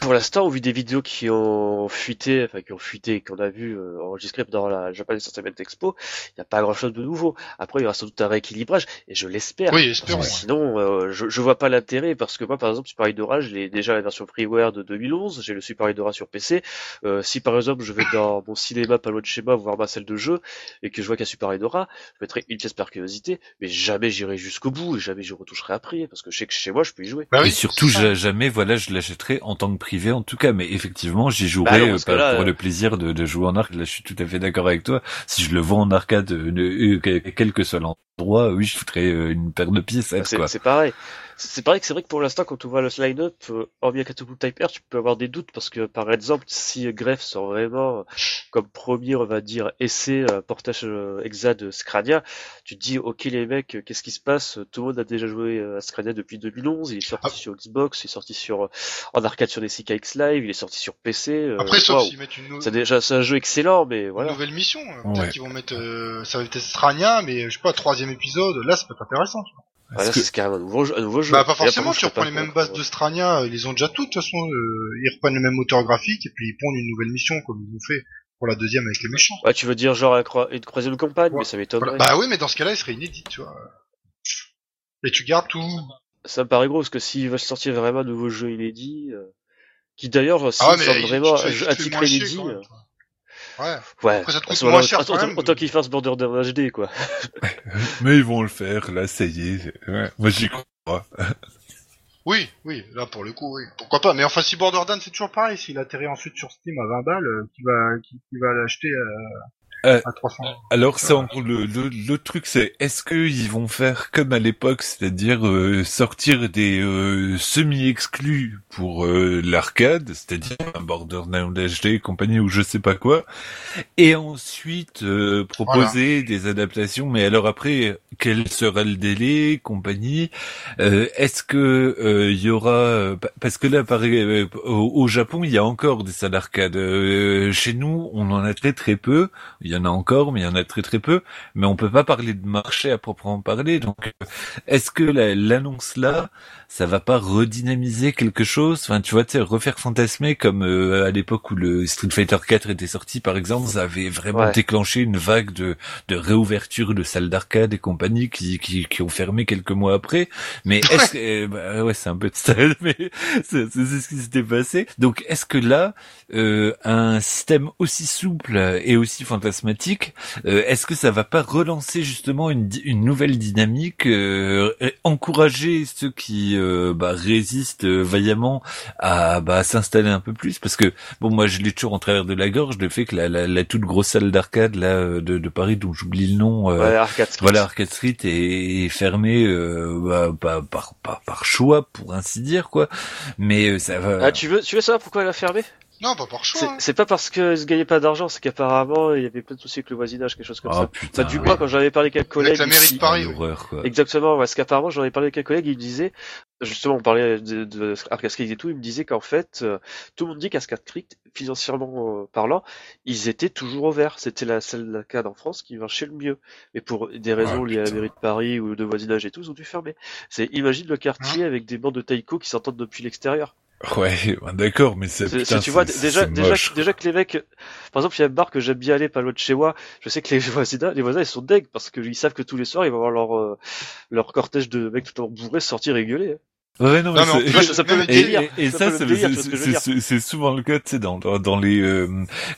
[SPEAKER 1] pour l'instant, au vu des vidéos qui ont fuité, enfin qui ont fuité, qu'on a vu euh, enregistrées dans la Japan Entertainment Expo, il n'y a pas grand-chose de nouveau. Après, il y aura sans doute un rééquilibrage, et je l'espère.
[SPEAKER 2] Oui, espérons.
[SPEAKER 1] Sinon, euh, je, je vois pas l'intérêt, parce que moi, par exemple, Super Idora, j'ai déjà la version freeware de 2011, j'ai le Super Idora sur PC. Euh, si par exemple, je vais dans mon cinéma pas loin de chez moi voir ma salle de jeu, et que je vois qu'il y a Super Idora, je mettrai une pièce par curiosité, mais jamais j'irai jusqu'au bout, et jamais je retoucherai après, parce que je sais que chez moi, je peux y jouer.
[SPEAKER 3] Bah et surtout, jamais, voilà, je l'achèterai en tant que prix en tout cas, mais effectivement, j'y jouerai bah euh, pour le plaisir de, de, jouer en arcade. Là, je suis tout à fait d'accord avec toi. Si je le vois en arcade, euh, quel que soit l'endroit, oui, je foutrais euh, une paire de pieds.
[SPEAKER 1] Bah, c'est pareil c'est pareil que c'est vrai que pour l'instant, quand on voit le line-up, euh, hormis Akatsuki Type R, tu peux avoir des doutes parce que, par exemple, si Greff sort vraiment comme premier, on va dire, essai euh, portage euh, exa de Scrania, tu te dis, ok les mecs, qu'est-ce qui se passe? Tout le monde a déjà joué à Scrania depuis 2011, il est sorti ah. sur Xbox, il est sorti sur en arcade sur des CKX Live, il est sorti sur PC.
[SPEAKER 2] Après, sauf s'ils mettent une
[SPEAKER 1] c'est déjà c'est un jeu excellent, mais voilà.
[SPEAKER 2] Une nouvelle mission, peut-être qu'ils vont mettre, ça va être Scrania, mais je sais pas, troisième épisode, là, ça peut être intéressant.
[SPEAKER 1] Voilà, c'est carrément un nouveau, un nouveau jeu.
[SPEAKER 2] Bah, pas forcément, tu reprends les mêmes bases de Strania, ils ont déjà tout, de toute façon, euh, ils reprennent le même moteur graphique, et puis ils pondent une nouvelle mission, comme ils ont fait pour la deuxième avec les méchants.
[SPEAKER 1] Ouais, tu veux dire genre une troisième campagne, mais ça m'étonnerait.
[SPEAKER 2] Bah oui, mais dans ce cas-là, il serait inédit, tu vois. Et tu gardes tout.
[SPEAKER 1] Ça me paraît gros, parce que s'ils veulent sortir vraiment un nouveau jeu inédit, euh, qui d'ailleurs, s'ils ah ouais, vraiment un titre inédit,
[SPEAKER 2] Ouais.
[SPEAKER 1] Ouais. Après, ça te coûte moins cher quand même. Autant qu'ils fassent Borderlands HD, quoi.
[SPEAKER 3] Mais ils vont le faire, là, ça y est. Ouais. Moi, j'y crois.
[SPEAKER 2] oui, oui, là, pour le coup, oui. Pourquoi pas. Mais enfin, si Borderlands, c'est toujours pareil. S'il atterrit ensuite sur Steam à 20 balles, euh, qui va, qui, va l'acheter, euh...
[SPEAKER 3] Euh,
[SPEAKER 2] à 300.
[SPEAKER 3] Alors c'est encore le, le, le truc, c'est est-ce qu'ils vont faire comme à l'époque, c'est-à-dire euh, sortir des euh, semi-exclus pour euh, l'arcade, c'est-à-dire un Borderlands HD compagnie ou je sais pas quoi, et ensuite euh, proposer des adaptations. Mais alors après, quel sera le délai, compagnie Euh, Est-ce que euh, il y aura parce que là, pareil, au, au Japon, il y a encore des salles d'arcade. Euh, chez nous, on en a très très peu. Il y en a encore, mais il y en a très très peu. Mais on peut pas parler de marché à proprement parler. Donc, euh, est-ce que la- l'annonce là, ça va pas redynamiser quelque chose? Enfin, tu vois, tu refaire fantasmer comme euh, à l'époque où le Street Fighter 4 était sorti, par exemple, ça avait vraiment
[SPEAKER 1] Ouais.
[SPEAKER 3] déclenché une vague de, de réouverture de salles d'arcade et compagnie qui, qui, qui ont fermé quelques mois après. Mais est-ce que, euh, bah, ouais, c'est un peu de style, mais c'est ce qui s'était passé. Donc, est-ce que là, euh, un système aussi souple et aussi euh, est-ce que ça va pas relancer justement une, nouvelle dynamique, euh, encourager ceux qui euh, bah, résistent vaillamment à bah, s'installer un peu plus? Parce que bon, moi, je l'ai toujours en travers de la gorge le fait que la, la, la toute grosse salle d'arcade là de, de Paris, dont j'oublie le nom.
[SPEAKER 1] Ouais, Arcade Street.
[SPEAKER 3] voilà, Arcade Street est, est fermé euh, bah, bah, par, par, par choix, pour ainsi dire, quoi. Mais ça va.
[SPEAKER 1] Ah, tu veux, tu veux savoir pourquoi elle a fermé?
[SPEAKER 2] Non, pas par
[SPEAKER 1] C'est
[SPEAKER 2] choix. hein.
[SPEAKER 1] c'est pas parce que se gagnait pas d'argent, c'est qu'apparemment il y avait plein de soucis avec le voisinage, quelque chose comme
[SPEAKER 3] Oh
[SPEAKER 1] ça.
[SPEAKER 3] putain,
[SPEAKER 1] Bah, du
[SPEAKER 3] oui.
[SPEAKER 1] quand j'en avais parlé avec un collègue,
[SPEAKER 2] Avec la mairie
[SPEAKER 1] ici-
[SPEAKER 2] de Paris,
[SPEAKER 3] horreur, quoi.
[SPEAKER 1] Exactement, parce qu'apparemment j'en ai parlé avec un collègue, il me disait, justement on parlait de, de et tout, il me disait qu'en fait, euh, tout le monde dit qu'Arcade Street, financièrement euh, parlant, ils étaient toujours ouverts. C'était la seule d'arcade en France qui marchait le mieux. Mais pour des raisons
[SPEAKER 3] Ah,
[SPEAKER 1] liées à la mairie de Paris ou de voisinage et tout, ils ont dû fermer. C'est, imagine le quartier avec des bandes de taïko qui s'entendent depuis l'extérieur.
[SPEAKER 3] Ouais, ouais, d'accord, mais c'est, putain,
[SPEAKER 1] tu vois, déjà, déjà, déjà que les mecs, par exemple, il y a un bar que j'aime bien aller pas loin de chez moi. Je sais que les voisins, les voisins, ils sont deg parce qu'ils savent que tous les soirs, ils vont avoir leur, euh, leur cortège de mecs tout en bourrés sortir et gueuler. hein.
[SPEAKER 3] Ouais, non, mais
[SPEAKER 2] Non,
[SPEAKER 1] ça peut le
[SPEAKER 3] et,
[SPEAKER 1] délire.
[SPEAKER 3] et- et
[SPEAKER 1] Ça
[SPEAKER 3] c'est, souvent le cas, tu sais, dans, dans, les, euh,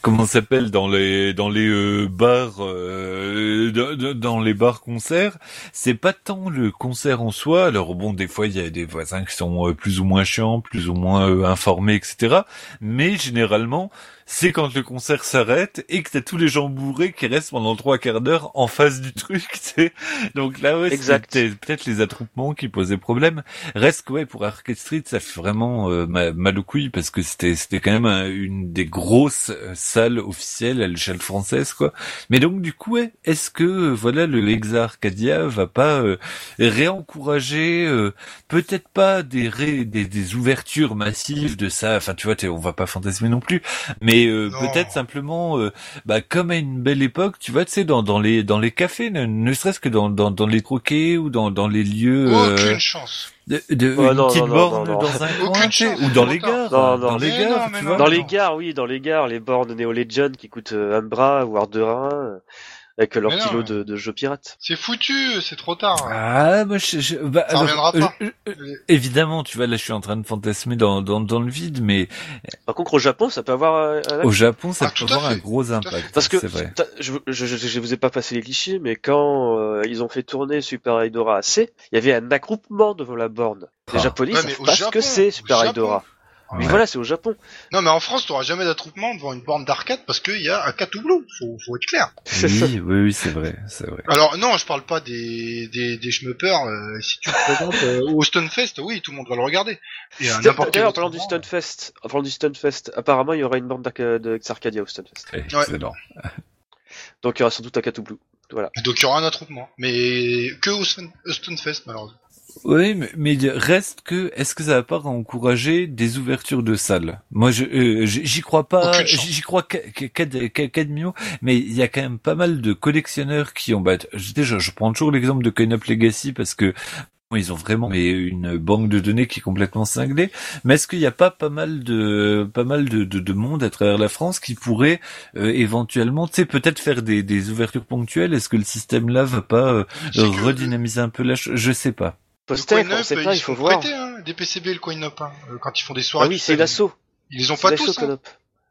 [SPEAKER 3] comment s'appelle, dans les, dans les euh, bars, euh, dans les bars concerts, c'est pas tant le concert en soi. Alors bon, des fois, il y a des voisins qui sont euh, plus ou moins chiants, plus ou moins euh, informés, etc. Mais généralement, c'est quand le concert s'arrête et que t'as tous les gens bourrés qui restent pendant trois quarts d'heure en face du truc, tu sais. Donc là, ouais, c'était peut-être les attroupements qui posaient problème. Reste que ouais, pour Arcade Street, ça fait vraiment euh, ma- mal aux couilles parce que c'était c'était quand même un- une des grosses euh, salles officielles à l'échelle française, quoi. Mais donc du coup, ouais, est-ce que euh, voilà le Lexa Arcadia va pas euh, réencourager euh, peut-être pas des, ré- des des ouvertures massives de ça? Enfin, tu vois, on va pas fantasmer non plus, mais euh,
[SPEAKER 2] Non.
[SPEAKER 3] peut-être simplement, euh, bah comme à une belle époque, tu vois, tu sais, dans dans les dans les cafés, ne, ne serait-ce que dans dans dans les troquets ou dans dans les lieux. euh,
[SPEAKER 2] Aucune chance.
[SPEAKER 3] de, de
[SPEAKER 1] Ouais,
[SPEAKER 3] une
[SPEAKER 1] non,
[SPEAKER 3] petite
[SPEAKER 1] non, non,
[SPEAKER 3] borne
[SPEAKER 1] non, non.
[SPEAKER 3] dans un
[SPEAKER 2] Aucune
[SPEAKER 3] coin,
[SPEAKER 2] chance,
[SPEAKER 3] ou dans les gares,
[SPEAKER 1] Non, non.
[SPEAKER 3] dans les
[SPEAKER 2] Mais
[SPEAKER 3] gares,
[SPEAKER 2] non,
[SPEAKER 3] tu
[SPEAKER 2] mais
[SPEAKER 3] vois.
[SPEAKER 2] non.
[SPEAKER 1] Dans les gares, oui, dans les gares, les bornes Neo Legend qui coûtent euh, un bras ou de rein, euh, avec leur
[SPEAKER 2] Mais non,
[SPEAKER 1] kilo
[SPEAKER 2] mais-
[SPEAKER 1] de, de jeux pirates.
[SPEAKER 2] C'est foutu, c'est trop tard.
[SPEAKER 3] Ah, moi, je, je- bah,
[SPEAKER 2] Ça reviendra pas.
[SPEAKER 3] euh, euh, euh, évidemment, tu vois, là, je suis en train de fantasmer dans, dans, dans le vide, mais
[SPEAKER 1] Par contre, au Japon, ça peut avoir euh, un
[SPEAKER 3] au Japon, ça
[SPEAKER 2] Ah,
[SPEAKER 3] peut avoir un gros impact.
[SPEAKER 1] Parce que
[SPEAKER 3] vrai.
[SPEAKER 1] je, je, je, je vous ai pas passé les clichés, mais quand euh, ils ont fait tourner Super Idora AC, il y avait un accroupement devant la borne. Les
[SPEAKER 3] Ah.
[SPEAKER 1] Japonais
[SPEAKER 2] Ouais,
[SPEAKER 1] savent
[SPEAKER 2] mais au
[SPEAKER 1] pas ce que c'est Super
[SPEAKER 2] Japon.
[SPEAKER 1] Mais
[SPEAKER 3] Ouais.
[SPEAKER 1] voilà, c'est au Japon.
[SPEAKER 2] Non, mais en France, t'auras jamais d'attroupement devant une borne d'arcade parce qu'il y a un catoublou. Faut, faut être clair.
[SPEAKER 3] Oui, oui, oui, c'est vrai, c'est vrai.
[SPEAKER 2] Alors non, je parle pas des des des schmuppers. euh, si tu te présentes euh, au Stunfest, oui, tout le monde va le regarder.
[SPEAKER 1] D'ailleurs, en parlant du Stunfest, en parlant du Stunfest, apparemment, il y aura une borne d'arca- de Arcadia au Stunfest.
[SPEAKER 3] Excellent.
[SPEAKER 1] Donc, il y aura sans doute un Cthulhu. Voilà.
[SPEAKER 2] Donc il y aura un attroupement, mais que au, Stunfest malheureusement.
[SPEAKER 3] Oui, mais, mais reste que, est-ce que ça va pas encourager des ouvertures de salles? Moi, je, euh, j'y crois pas, j'y crois demi-mot, mais il y a quand même pas mal de collectionneurs qui ont, bah, je, déjà, je prends toujours l'exemple de Coin Up Legacy parce que ils ont vraiment mais, une banque de données qui est complètement cinglée. Mais est-ce qu'il n'y a pas pas mal de, pas mal de, de, de monde à travers la France qui pourrait euh, éventuellement, tu sais, peut-être faire des, des ouvertures ponctuelles? Est-ce que le système là va pas euh, redynamiser un peu la chose Je sais pas.
[SPEAKER 2] Le coin
[SPEAKER 1] on sait pas,
[SPEAKER 2] ils
[SPEAKER 1] il faut voir.
[SPEAKER 2] prêter, hein, des PCB le coin up, hein, euh, quand ils font des soirées.
[SPEAKER 1] Ah oui, c'est l'assaut.
[SPEAKER 2] Ils les ont pas tous. hein.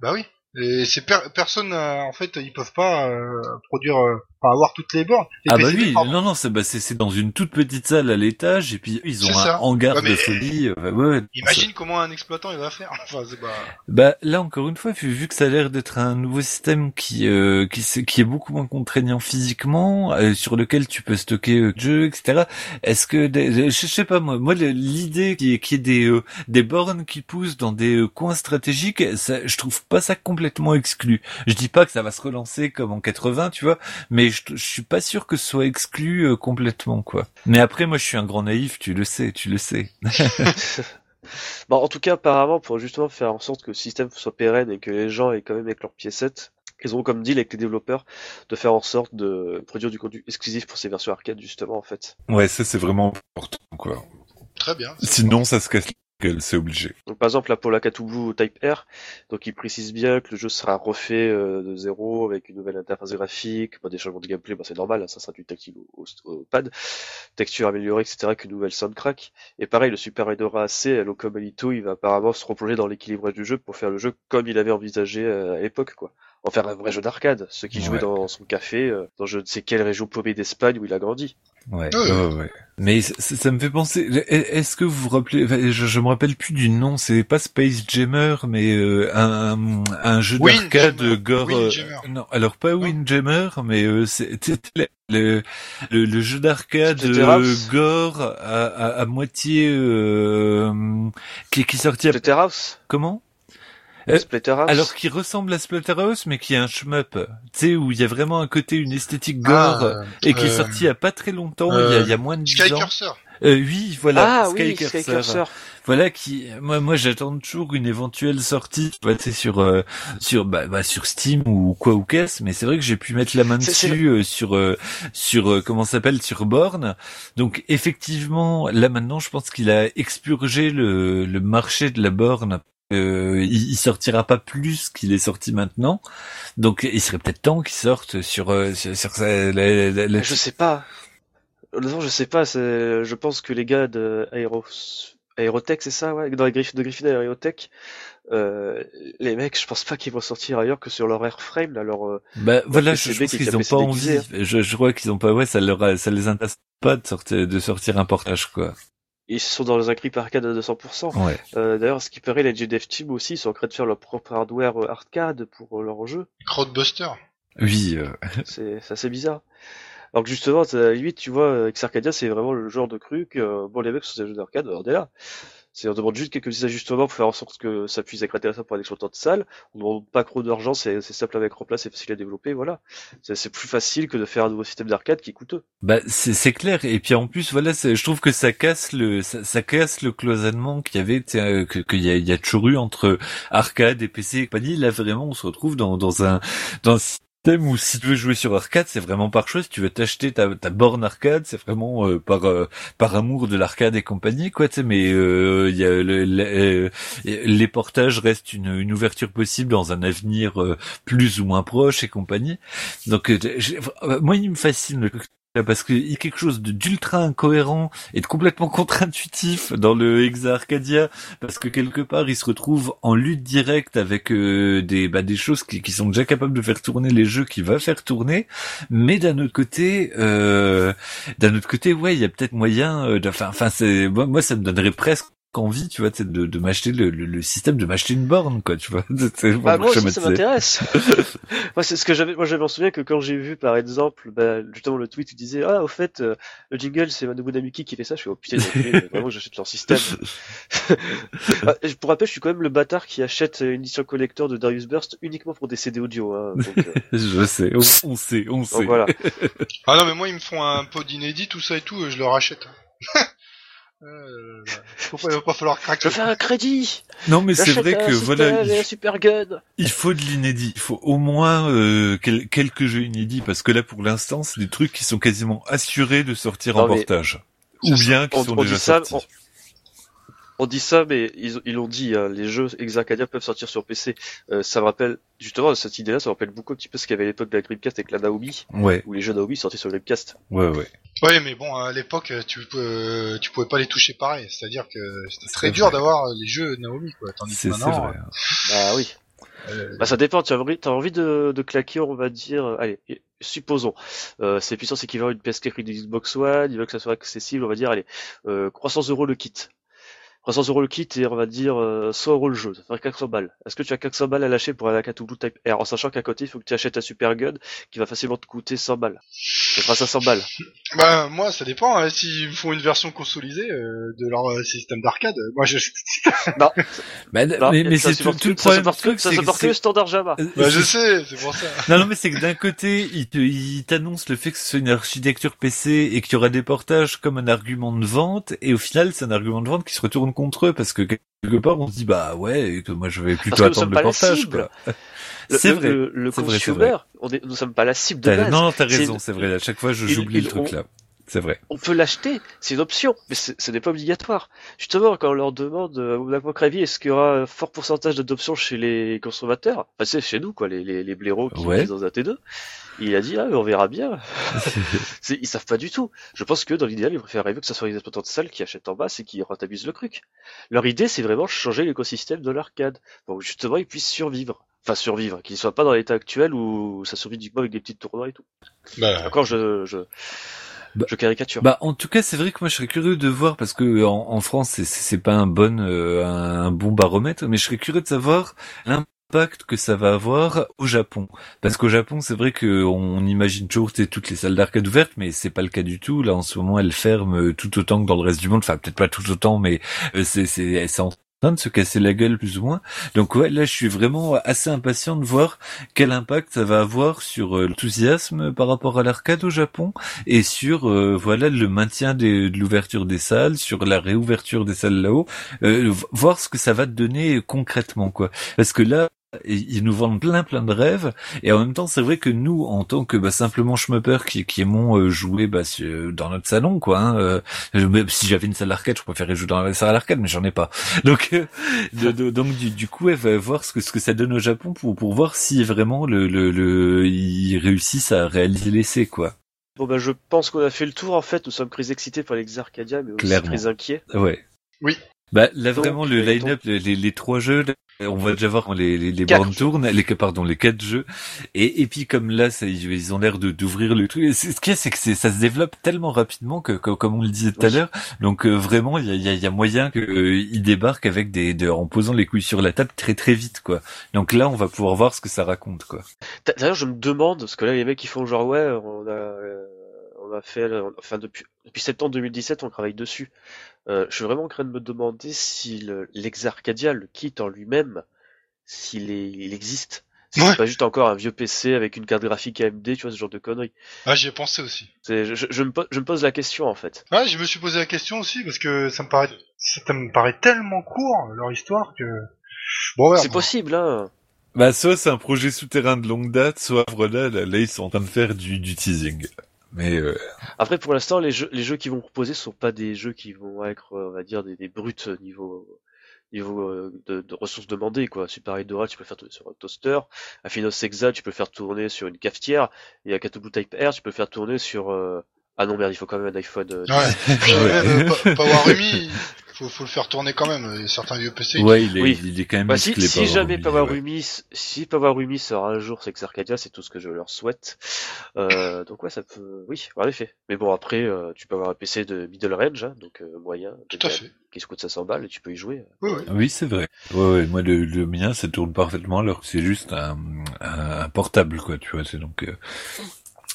[SPEAKER 2] Bah oui. Et c'est per- personne, euh, en fait, ils peuvent pas euh, produire. euh, enfin, avoir toutes les bornes. Les
[SPEAKER 3] Ah bah
[SPEAKER 2] PC,
[SPEAKER 3] oui,
[SPEAKER 2] pardon.
[SPEAKER 3] non non, c'est bah, c'est dans une toute petite salle à l'étage et puis ils ont un hangar
[SPEAKER 2] Ouais,
[SPEAKER 3] de folie. euh, ouais, ouais,
[SPEAKER 2] Imagine comment un exploitant il va faire. Enfin, pas.
[SPEAKER 3] Bah là encore une fois, vu, que ça a l'air d'être un nouveau système qui euh, qui, qui est beaucoup moins contraignant physiquement, euh, sur lequel tu peux stocker euh, jeux, etc. Est-ce que des- je, sais pas moi, moi l'idée qui est qui est des euh, des bornes qui poussent dans des euh, coins stratégiques, ça, je trouve pas ça complètement exclu. Je dis pas que ça va se relancer comme en 80, tu vois, mais je, je suis pas sûr que ce soit exclu euh, complètement quoi. Mais après moi je suis un grand naïf, tu le sais, tu le sais.
[SPEAKER 1] Bon, en tout cas, apparemment, pour justement faire en sorte que le système soit pérenne et que les gens aient quand même avec leurs piécettes, ils ont comme deal avec les développeurs de faire en sorte de produire du contenu exclusif pour ces versions arcade, justement, en fait.
[SPEAKER 3] Ouais, ça c'est vraiment important quoi.
[SPEAKER 2] Très bien.
[SPEAKER 3] Sinon ça se casse c'est obligé.
[SPEAKER 1] Donc, par exemple, la Katubu Type R, donc, il précise bien que le jeu sera refait euh, de zéro avec une nouvelle interface graphique, bon, des changements de gameplay, bon, c'est normal, hein, ça sera du tactile au, au- pad, texture améliorée, etc., qu'une nouvelle soundtrack. Et pareil, le Super Edora AC, Locom Alito, il va apparemment se replonger dans l'équilibrage du jeu pour faire le jeu comme il avait envisagé euh, à l'époque, quoi. En faire un vrai jeu d'arcade, ceux qui jouaient
[SPEAKER 3] Ouais.
[SPEAKER 1] dans son café, euh, dans je ne sais quelle région paumée d'Espagne où il a grandi.
[SPEAKER 3] Ouais,
[SPEAKER 2] Ouais.
[SPEAKER 3] ouais, ouais. Mais ça, me fait penser. Est-ce que vous vous rappelez enfin, je, je me rappelle plus du nom. C'est pas Space Jammer, mais euh, un, un jeu d'arcade gore. euh, non, alors pas Windjammer, mais euh, c'était le, le, le, jeu d'arcade euh, gore à, à, à moitié euh, qui, qui sortit. à- Comment? Euh,
[SPEAKER 1] Splatterhouse
[SPEAKER 3] Alors qui ressemble à Splatterhouse, mais qui est un shmup. Tu sais où il y a vraiment un côté une esthétique gore.
[SPEAKER 2] Ah,
[SPEAKER 3] Et qui est
[SPEAKER 2] euh,
[SPEAKER 3] sorti il y a pas très longtemps, il, y a, il y a moins de 10
[SPEAKER 2] Sky
[SPEAKER 3] ans.
[SPEAKER 2] Cursor.
[SPEAKER 3] Euh, oui, voilà.
[SPEAKER 1] Ah oui,
[SPEAKER 3] Sky
[SPEAKER 1] Sky
[SPEAKER 3] Cursor.
[SPEAKER 1] Cursor.
[SPEAKER 3] Voilà qui, moi, moi, j'attends toujours une éventuelle sortie, tu vois, tu sais, sur, euh, sur, bah, bah, sur Steam ou quoi ou qu'est-ce. Mais c'est vrai que j'ai pu mettre la main dessus euh, sur, euh, sur, euh, comment ça s'appelle, sur Born. Donc effectivement, là maintenant, je pense qu'il a expurgé le, le marché de la borne. Euh, il, il sortira pas plus qu'il est sorti maintenant. Donc il serait peut-être temps qu'il sorte sur, euh, sur, sur la- la- la-
[SPEAKER 1] Je sais pas. Honnêtement, je sais pas. Je pense que les gars de Aéro, Aérotech, c'est ça, ouais, dans les Griff, de Griffin et Aérotech, euh, les mecs, je pense pas qu'ils vont sortir ailleurs que sur leur airframe, là, leur, euh,
[SPEAKER 3] Bah voilà, je,
[SPEAKER 1] PCB
[SPEAKER 3] je qu'ils ont pas envie. Je, je crois qu'ils ont pas. Ouais, ça leur, ça les intéresse pas de sortir, de sortir un portage quoi.
[SPEAKER 1] Ils sont dans un grip arcade à 200%.
[SPEAKER 3] Ouais.
[SPEAKER 1] Euh, d'ailleurs, ce qui paraît, les GDF Team aussi, ils sont en train de faire leur propre hardware euh, arcade pour euh, leur jeu.
[SPEAKER 2] Crowdbuster.
[SPEAKER 3] Oui. euh,
[SPEAKER 1] C'est, c'est assez bizarre. Alors que justement, à la limite, tu vois, avec Arcadia, c'est vraiment le genre de truc, euh, bon, les mecs sur ces jeux d'arcade, on est là. C'est, on demande juste quelques ajustements pour faire en sorte que ça puisse être intéressant pour un exploitant de salle. On demande pas trop d'argent, c'est, simple à mettre en place, c'est facile à développer, voilà. C'est, plus facile que de faire un nouveau système d'arcade qui est coûteux.
[SPEAKER 3] Bah c'est clair. Et puis en plus voilà, je trouve que ça casse le, ça, casse le cloisonnement qu'il y avait, qu'il y a, y a toujours eu entre arcade et PC et compagnie. Là vraiment, on se retrouve dans dans un dans un système où si tu veux jouer sur arcade, c'est vraiment par choix. Si tu veux t'acheter ta, ta borne arcade, c'est vraiment euh, par euh, par amour de l'arcade et compagnie, quoi. Tu sais, mais euh, y a le, le- euh, les portages restent une, une ouverture possible dans un avenir euh, plus ou moins proche et compagnie. Donc euh, moi, il me fascine parce qu'il y a quelque chose d'ultra incohérent et de complètement contre-intuitif dans le Hexa Arcadia parce que quelque part il se retrouve en lutte directe avec euh, des bah, des choses qui, sont déjà capables de faire tourner les jeux qu'il va faire tourner. Mais d'un autre côté euh, d'un autre côté ouais il y a peut-être moyen euh, enfin moi, moi ça me donnerait presque envie tu vois tu sais, de, de m'acheter le, le, le système de m'acheter une borne quoi tu vois
[SPEAKER 1] Bah, moi aussi, ça m'intéresse. moi, c'est ce que j'avais, moi, je me souviens que quand j'ai vu, par exemple, bah, justement, le tweet qui disait, ah, au fait, euh, le jingle, c'est Manobu Namiki qui fait ça, je fais, oh putain, vraiment, j'achète leur système. Ah, et pour rappel, je suis quand même le bâtard qui achète une édition collector de Darius Burst uniquement pour des CD audio, hein. Donc, euh,
[SPEAKER 3] je sais on, on sait on sait
[SPEAKER 1] voilà.
[SPEAKER 2] Ah non, mais moi, ils me font un pod inédit, tout ça et tout, euh, je le rachète. Euh, faut pas, il va pas falloir
[SPEAKER 1] Je
[SPEAKER 2] craquer.
[SPEAKER 1] fais un crédit!
[SPEAKER 3] non mais c'est vrai que voilà il,
[SPEAKER 1] super gun!
[SPEAKER 3] il faut de l'inédit il faut au moins euh, quel- quelques jeux inédits parce que là pour l'instant c'est des trucs qui sont quasiment assurés de sortir en
[SPEAKER 1] Non,
[SPEAKER 3] portage ou bien qui
[SPEAKER 1] On-
[SPEAKER 3] sont
[SPEAKER 1] on
[SPEAKER 3] déjà
[SPEAKER 1] ça,
[SPEAKER 3] sortis
[SPEAKER 1] On dit ça, mais ils ils l'ont dit, hein, les jeux Exacadia peuvent sortir sur PC. Euh, ça me rappelle, justement, cette idée-là, ça me rappelle beaucoup un petit peu ce qu'il y avait à l'époque de la Dreamcast avec la Naomi,
[SPEAKER 3] ouais
[SPEAKER 1] où les jeux Naomi sortaient sur Dreamcast.
[SPEAKER 3] ouais ouais
[SPEAKER 2] Ouais, mais bon, à l'époque, tu, peux, tu pouvais pas les toucher pareil. C'est-à-dire que c'était très dur d'avoir les jeux Naomi, quoi. Tandis que maintenant,
[SPEAKER 3] vrai
[SPEAKER 1] Bah oui.
[SPEAKER 2] Euh,
[SPEAKER 1] Bah ça dépend, tu as envie, t'as envie de, de claquer, on va dire, euh, allez, supposons, euh, c'est puissance équivalent à une PS4 et une Xbox One, il veut que ça soit accessible, on va dire, allez, euh, 300 euros le kit. 300 euros le kit et on va dire euh, 100 euros le jeu, ça ferait 400 balles. Est-ce que tu as 400 balles à lâcher pour un Cthulhu Type R en sachant qu'à côté il faut que tu achètes un Super Gun qui va facilement te coûter 100 balles Ça fera 500 balles.
[SPEAKER 2] Bah moi ça dépend. Hein. S'ils font une version consolidée euh, de leur euh, système d'arcade, euh, moi je.
[SPEAKER 1] Non,
[SPEAKER 3] Bah,
[SPEAKER 1] non,
[SPEAKER 3] mais, mais
[SPEAKER 1] ça
[SPEAKER 3] c'est tout, tout le
[SPEAKER 1] ça
[SPEAKER 3] problème
[SPEAKER 1] supporte
[SPEAKER 3] du
[SPEAKER 1] que-
[SPEAKER 3] truc,
[SPEAKER 1] ça
[SPEAKER 3] c'est que
[SPEAKER 1] supporte que le
[SPEAKER 3] c'est-
[SPEAKER 1] standard Java.
[SPEAKER 3] euh,
[SPEAKER 2] Bah je
[SPEAKER 3] c'est-
[SPEAKER 2] sais, c'est pour ça.
[SPEAKER 3] Non, non, mais c'est que d'un côté, il te, il t'annonce le fait que ce soit une architecture PC et qu'il y aura des portages comme un argument de vente, et au final, c'est un argument de vente qui se retourne contre eux, parce que quelque part, on se dit, bah ouais, que moi je vais plutôt
[SPEAKER 1] Parce
[SPEAKER 3] attendre le portage, quoi. C'est vrai.
[SPEAKER 1] Le, le
[SPEAKER 3] vrai,
[SPEAKER 1] consumer, on est, nous sommes pas la cible de base.
[SPEAKER 3] non, t'as raison, c'est vrai. À chaque fois, je- j'oublie le truc là. C'est vrai.
[SPEAKER 1] On peut l'acheter, c'est une option, mais ce n'est pas obligatoire. Justement, quand on leur demande, à votre avis, est-ce qu'il y aura un fort pourcentage d'adoption chez les consommateurs? Enfin, c'est chez nous, quoi, les, les, les blaireaux qui
[SPEAKER 3] Ouais.
[SPEAKER 1] vivent dans un T2. Il a dit, ah, mais on verra bien. Ils savent pas du tout. Je pense que dans l'idéal, ils préféreraient que ce soit les exploitants de salles qui achètent en masse et qui rentabilisent le truc. Leur idée, c'est vraiment changer l'écosystème de l'arcade pour que justement ils puissent survivre. Enfin, survivre, qu'ils soient pas dans l'état actuel où ça survit uniquement avec des petits tournois et tout.
[SPEAKER 2] Bah,
[SPEAKER 1] Encore, je, je,
[SPEAKER 3] Bah-
[SPEAKER 1] je caricature.
[SPEAKER 3] Bah, en tout cas, c'est vrai que moi, je serais curieux de voir parce que en, en France, c'est- pas un bon, euh, un bon baromètre, mais je serais curieux de savoir l'impact que ça va avoir au Japon. Parce qu'au Japon, c'est vrai que on imagine toujours toutes les salles d'arcade ouvertes, mais c'est pas le cas du tout. Là, en ce moment, elles ferment euh, tout autant que dans le reste du monde. Enfin, peut-être pas tout autant, mais euh, c'est c'est c'est en train de se casser la gueule plus ou moins. Donc ouais, là, je suis vraiment assez impatient de voir quel impact ça va avoir sur euh, l'enthousiasme par rapport à l'arcade au Japon et sur euh, voilà le maintien de l'ouverture des salles, sur la réouverture des salles là-haut, euh, voir ce que ça va te donner concrètement quoi. Parce que là et- ils nous vendent plein plein de rêves et en même temps c'est vrai que nous en tant que bah, simplement schmupper qui, qui aimons euh, jouer bah, dans notre salon quoi hein, euh, si j'avais une salle d'arcade je préférerais jouer dans la salle d'arcade mais j'en ai pas donc euh, de- de- donc du, du coup elle va voir ce que ce que ça donne au Japon pour pour voir si vraiment le le, le ils réussissent à réaliser l'essai quoi
[SPEAKER 1] Bon ben je pense qu'on a fait le tour en fait, nous sommes très excités par les Arcadia mais aussi
[SPEAKER 3] Clairement.
[SPEAKER 1] très inquiets.
[SPEAKER 3] Ouais.
[SPEAKER 2] Oui.
[SPEAKER 3] Bah là
[SPEAKER 1] Donc,
[SPEAKER 3] vraiment le line-up, les, les, les trois jeux, on va déjà voir les les, les
[SPEAKER 1] Quatre
[SPEAKER 3] bornes tournent, les pardon les quatre jeux. Et et puis comme là, ça, ils ont l'air de d'ouvrir le truc. Ce qu'il y a, c'est que c'est ça se développe tellement rapidement que, que- comme on le disait tout à l'heure. Donc euh, vraiment, il y a, il y, a, il y a moyen que euh, débarquent avec des de, en posant les couilles sur la table très très vite quoi. Donc là, on va pouvoir voir ce que ça raconte quoi.
[SPEAKER 1] D'a- D'ailleurs je me demande, parce que là les mecs ils font genre ouais on a euh, on a fait enfin depuis depuis septembre 2017 on travaille dessus. Euh, je suis vraiment en train de me demander si le- l'ex-Arcadia, le kit en lui-même, s'il est, il existe. Si
[SPEAKER 2] Ouais.
[SPEAKER 1] c'est pas juste encore un vieux PC avec une carte graphique AMD, tu vois, ce genre de conneries.
[SPEAKER 2] ah j'y ai pensé aussi.
[SPEAKER 1] C'est, je, je, je me, po- je me pose la question en fait.
[SPEAKER 2] Ouais, je me suis posé la question aussi parce que ça me paraît, ça me paraît tellement court leur histoire que. Bon, ouais,
[SPEAKER 1] c'est possible, hein.
[SPEAKER 3] Bah soit c'est un projet souterrain de longue date, soit voilà là, là, ils sont en train de faire du, du teasing. Mais euh,
[SPEAKER 1] Après, pour l'instant, les jeux, les jeux qui vont proposer sont pas des jeux qui vont être, euh, on va dire, des, des brutes niveau, niveau euh, de, de ressources demandées, quoi. Super Hydra, tu peux faire tourner sur un toaster. Affinos Exa, tu peux faire tourner sur une cafetière. Et à Cthulhu Type R, tu peux faire tourner sur, euh, ah non, merde, il faut quand même un iPhone. euh,
[SPEAKER 2] Ouais.
[SPEAKER 3] Ouais.
[SPEAKER 2] Pa- Powerumi, faut, faut le faire tourner quand même. Il y a certains vieux PC.
[SPEAKER 3] ouais, il est,
[SPEAKER 1] Oui.
[SPEAKER 3] il est quand même
[SPEAKER 1] Bah, si, si jamais
[SPEAKER 3] Power Rumi, ouais.
[SPEAKER 1] Powerumi, si Powerumi sort un jour c'est Arcadia, c'est tout ce que je leur souhaite. Euh, donc ouais, ça peut, oui, en effet. Mais bon, après, euh, tu peux avoir un PC de middle range, hein, donc euh, moyen,
[SPEAKER 2] Tout à fait.
[SPEAKER 1] qui se coûte 500 balles et tu peux y jouer.
[SPEAKER 2] Oui, oui.
[SPEAKER 3] Oui, c'est vrai. Ouais, ouais, moi le, le mien ça tourne parfaitement alors que c'est juste un, un, un portable quoi, tu vois, c'est donc euh,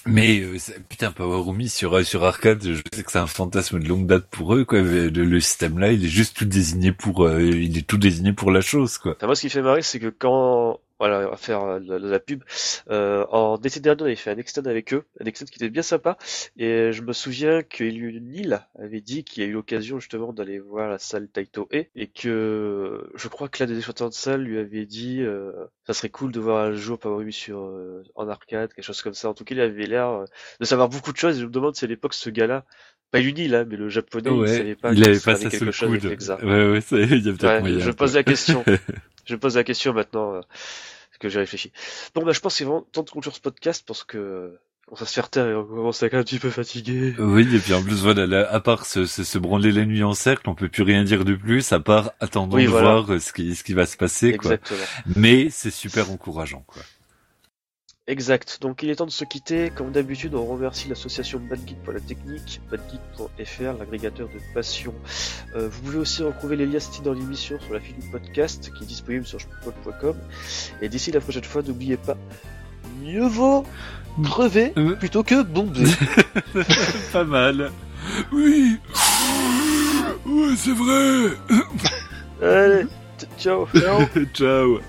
[SPEAKER 3] mais euh, putain Powerumi sur euh, sur arcade, je sais que c'est un fantasme de longue date pour eux quoi, le, le système là, il est juste tout désigné pour euh, il est tout désigné pour la chose quoi.
[SPEAKER 1] Moi, ce qui fait marrer, c'est que quand, voilà, on va faire euh, de la, pub, euh, en été dernier, on avait fait un extend avec eux, un extend qui était bien sympa, et je me souviens que Nil avait dit qu'il a eu l'occasion justement d'aller voir la salle Taito E, et que je crois que l'un des exploitants de salle lui avait dit, euh, ça serait cool de voir un jour Power sur euh, en arcade, quelque chose comme ça. En tout cas, il avait l'air euh, de savoir beaucoup de choses, et je me demande si à l'époque ce gars-là, pas Lunil, hein, mais le japonais, il savait pas
[SPEAKER 3] il avait pas ça
[SPEAKER 1] quelque chose avec. Exa.
[SPEAKER 3] Ouais ouais, c'est- il y a peut-être
[SPEAKER 1] Ouais,
[SPEAKER 3] moyen.
[SPEAKER 1] je pose la question. je pose la question maintenant euh, que j'ai réfléchi. Bon, bah, je pense qu'il est vraiment temps de conclure ce podcast parce que On va se faire taire et on commence à être un petit peu fatigué.
[SPEAKER 3] Oui, et puis en plus, voilà, là, à part se, se, se branler la nuit en cercle, on peut plus rien dire de plus, à part attendons
[SPEAKER 1] Oui,
[SPEAKER 3] de
[SPEAKER 1] voilà.
[SPEAKER 3] voir euh, ce qui, ce qui va se passer, quoi. Mais c'est super encourageant, quoi.
[SPEAKER 1] Exact. Donc il est temps de se quitter. Comme d'habitude, on remercie l'association Badgeek pour la technique, badgeek.fr, l'agrégateur de passion. Euh, vous pouvez aussi retrouver les liens cités dans l'émission sur la fiche du podcast qui est disponible sur spot.com. Et d'ici la prochaine fois, n'oubliez pas, mieux vaut crever
[SPEAKER 3] Euh.
[SPEAKER 1] plutôt que bomber.
[SPEAKER 3] Pas mal. Oui. Ouais, c'est vrai.
[SPEAKER 1] Allez, t- ciao.
[SPEAKER 3] Ciao.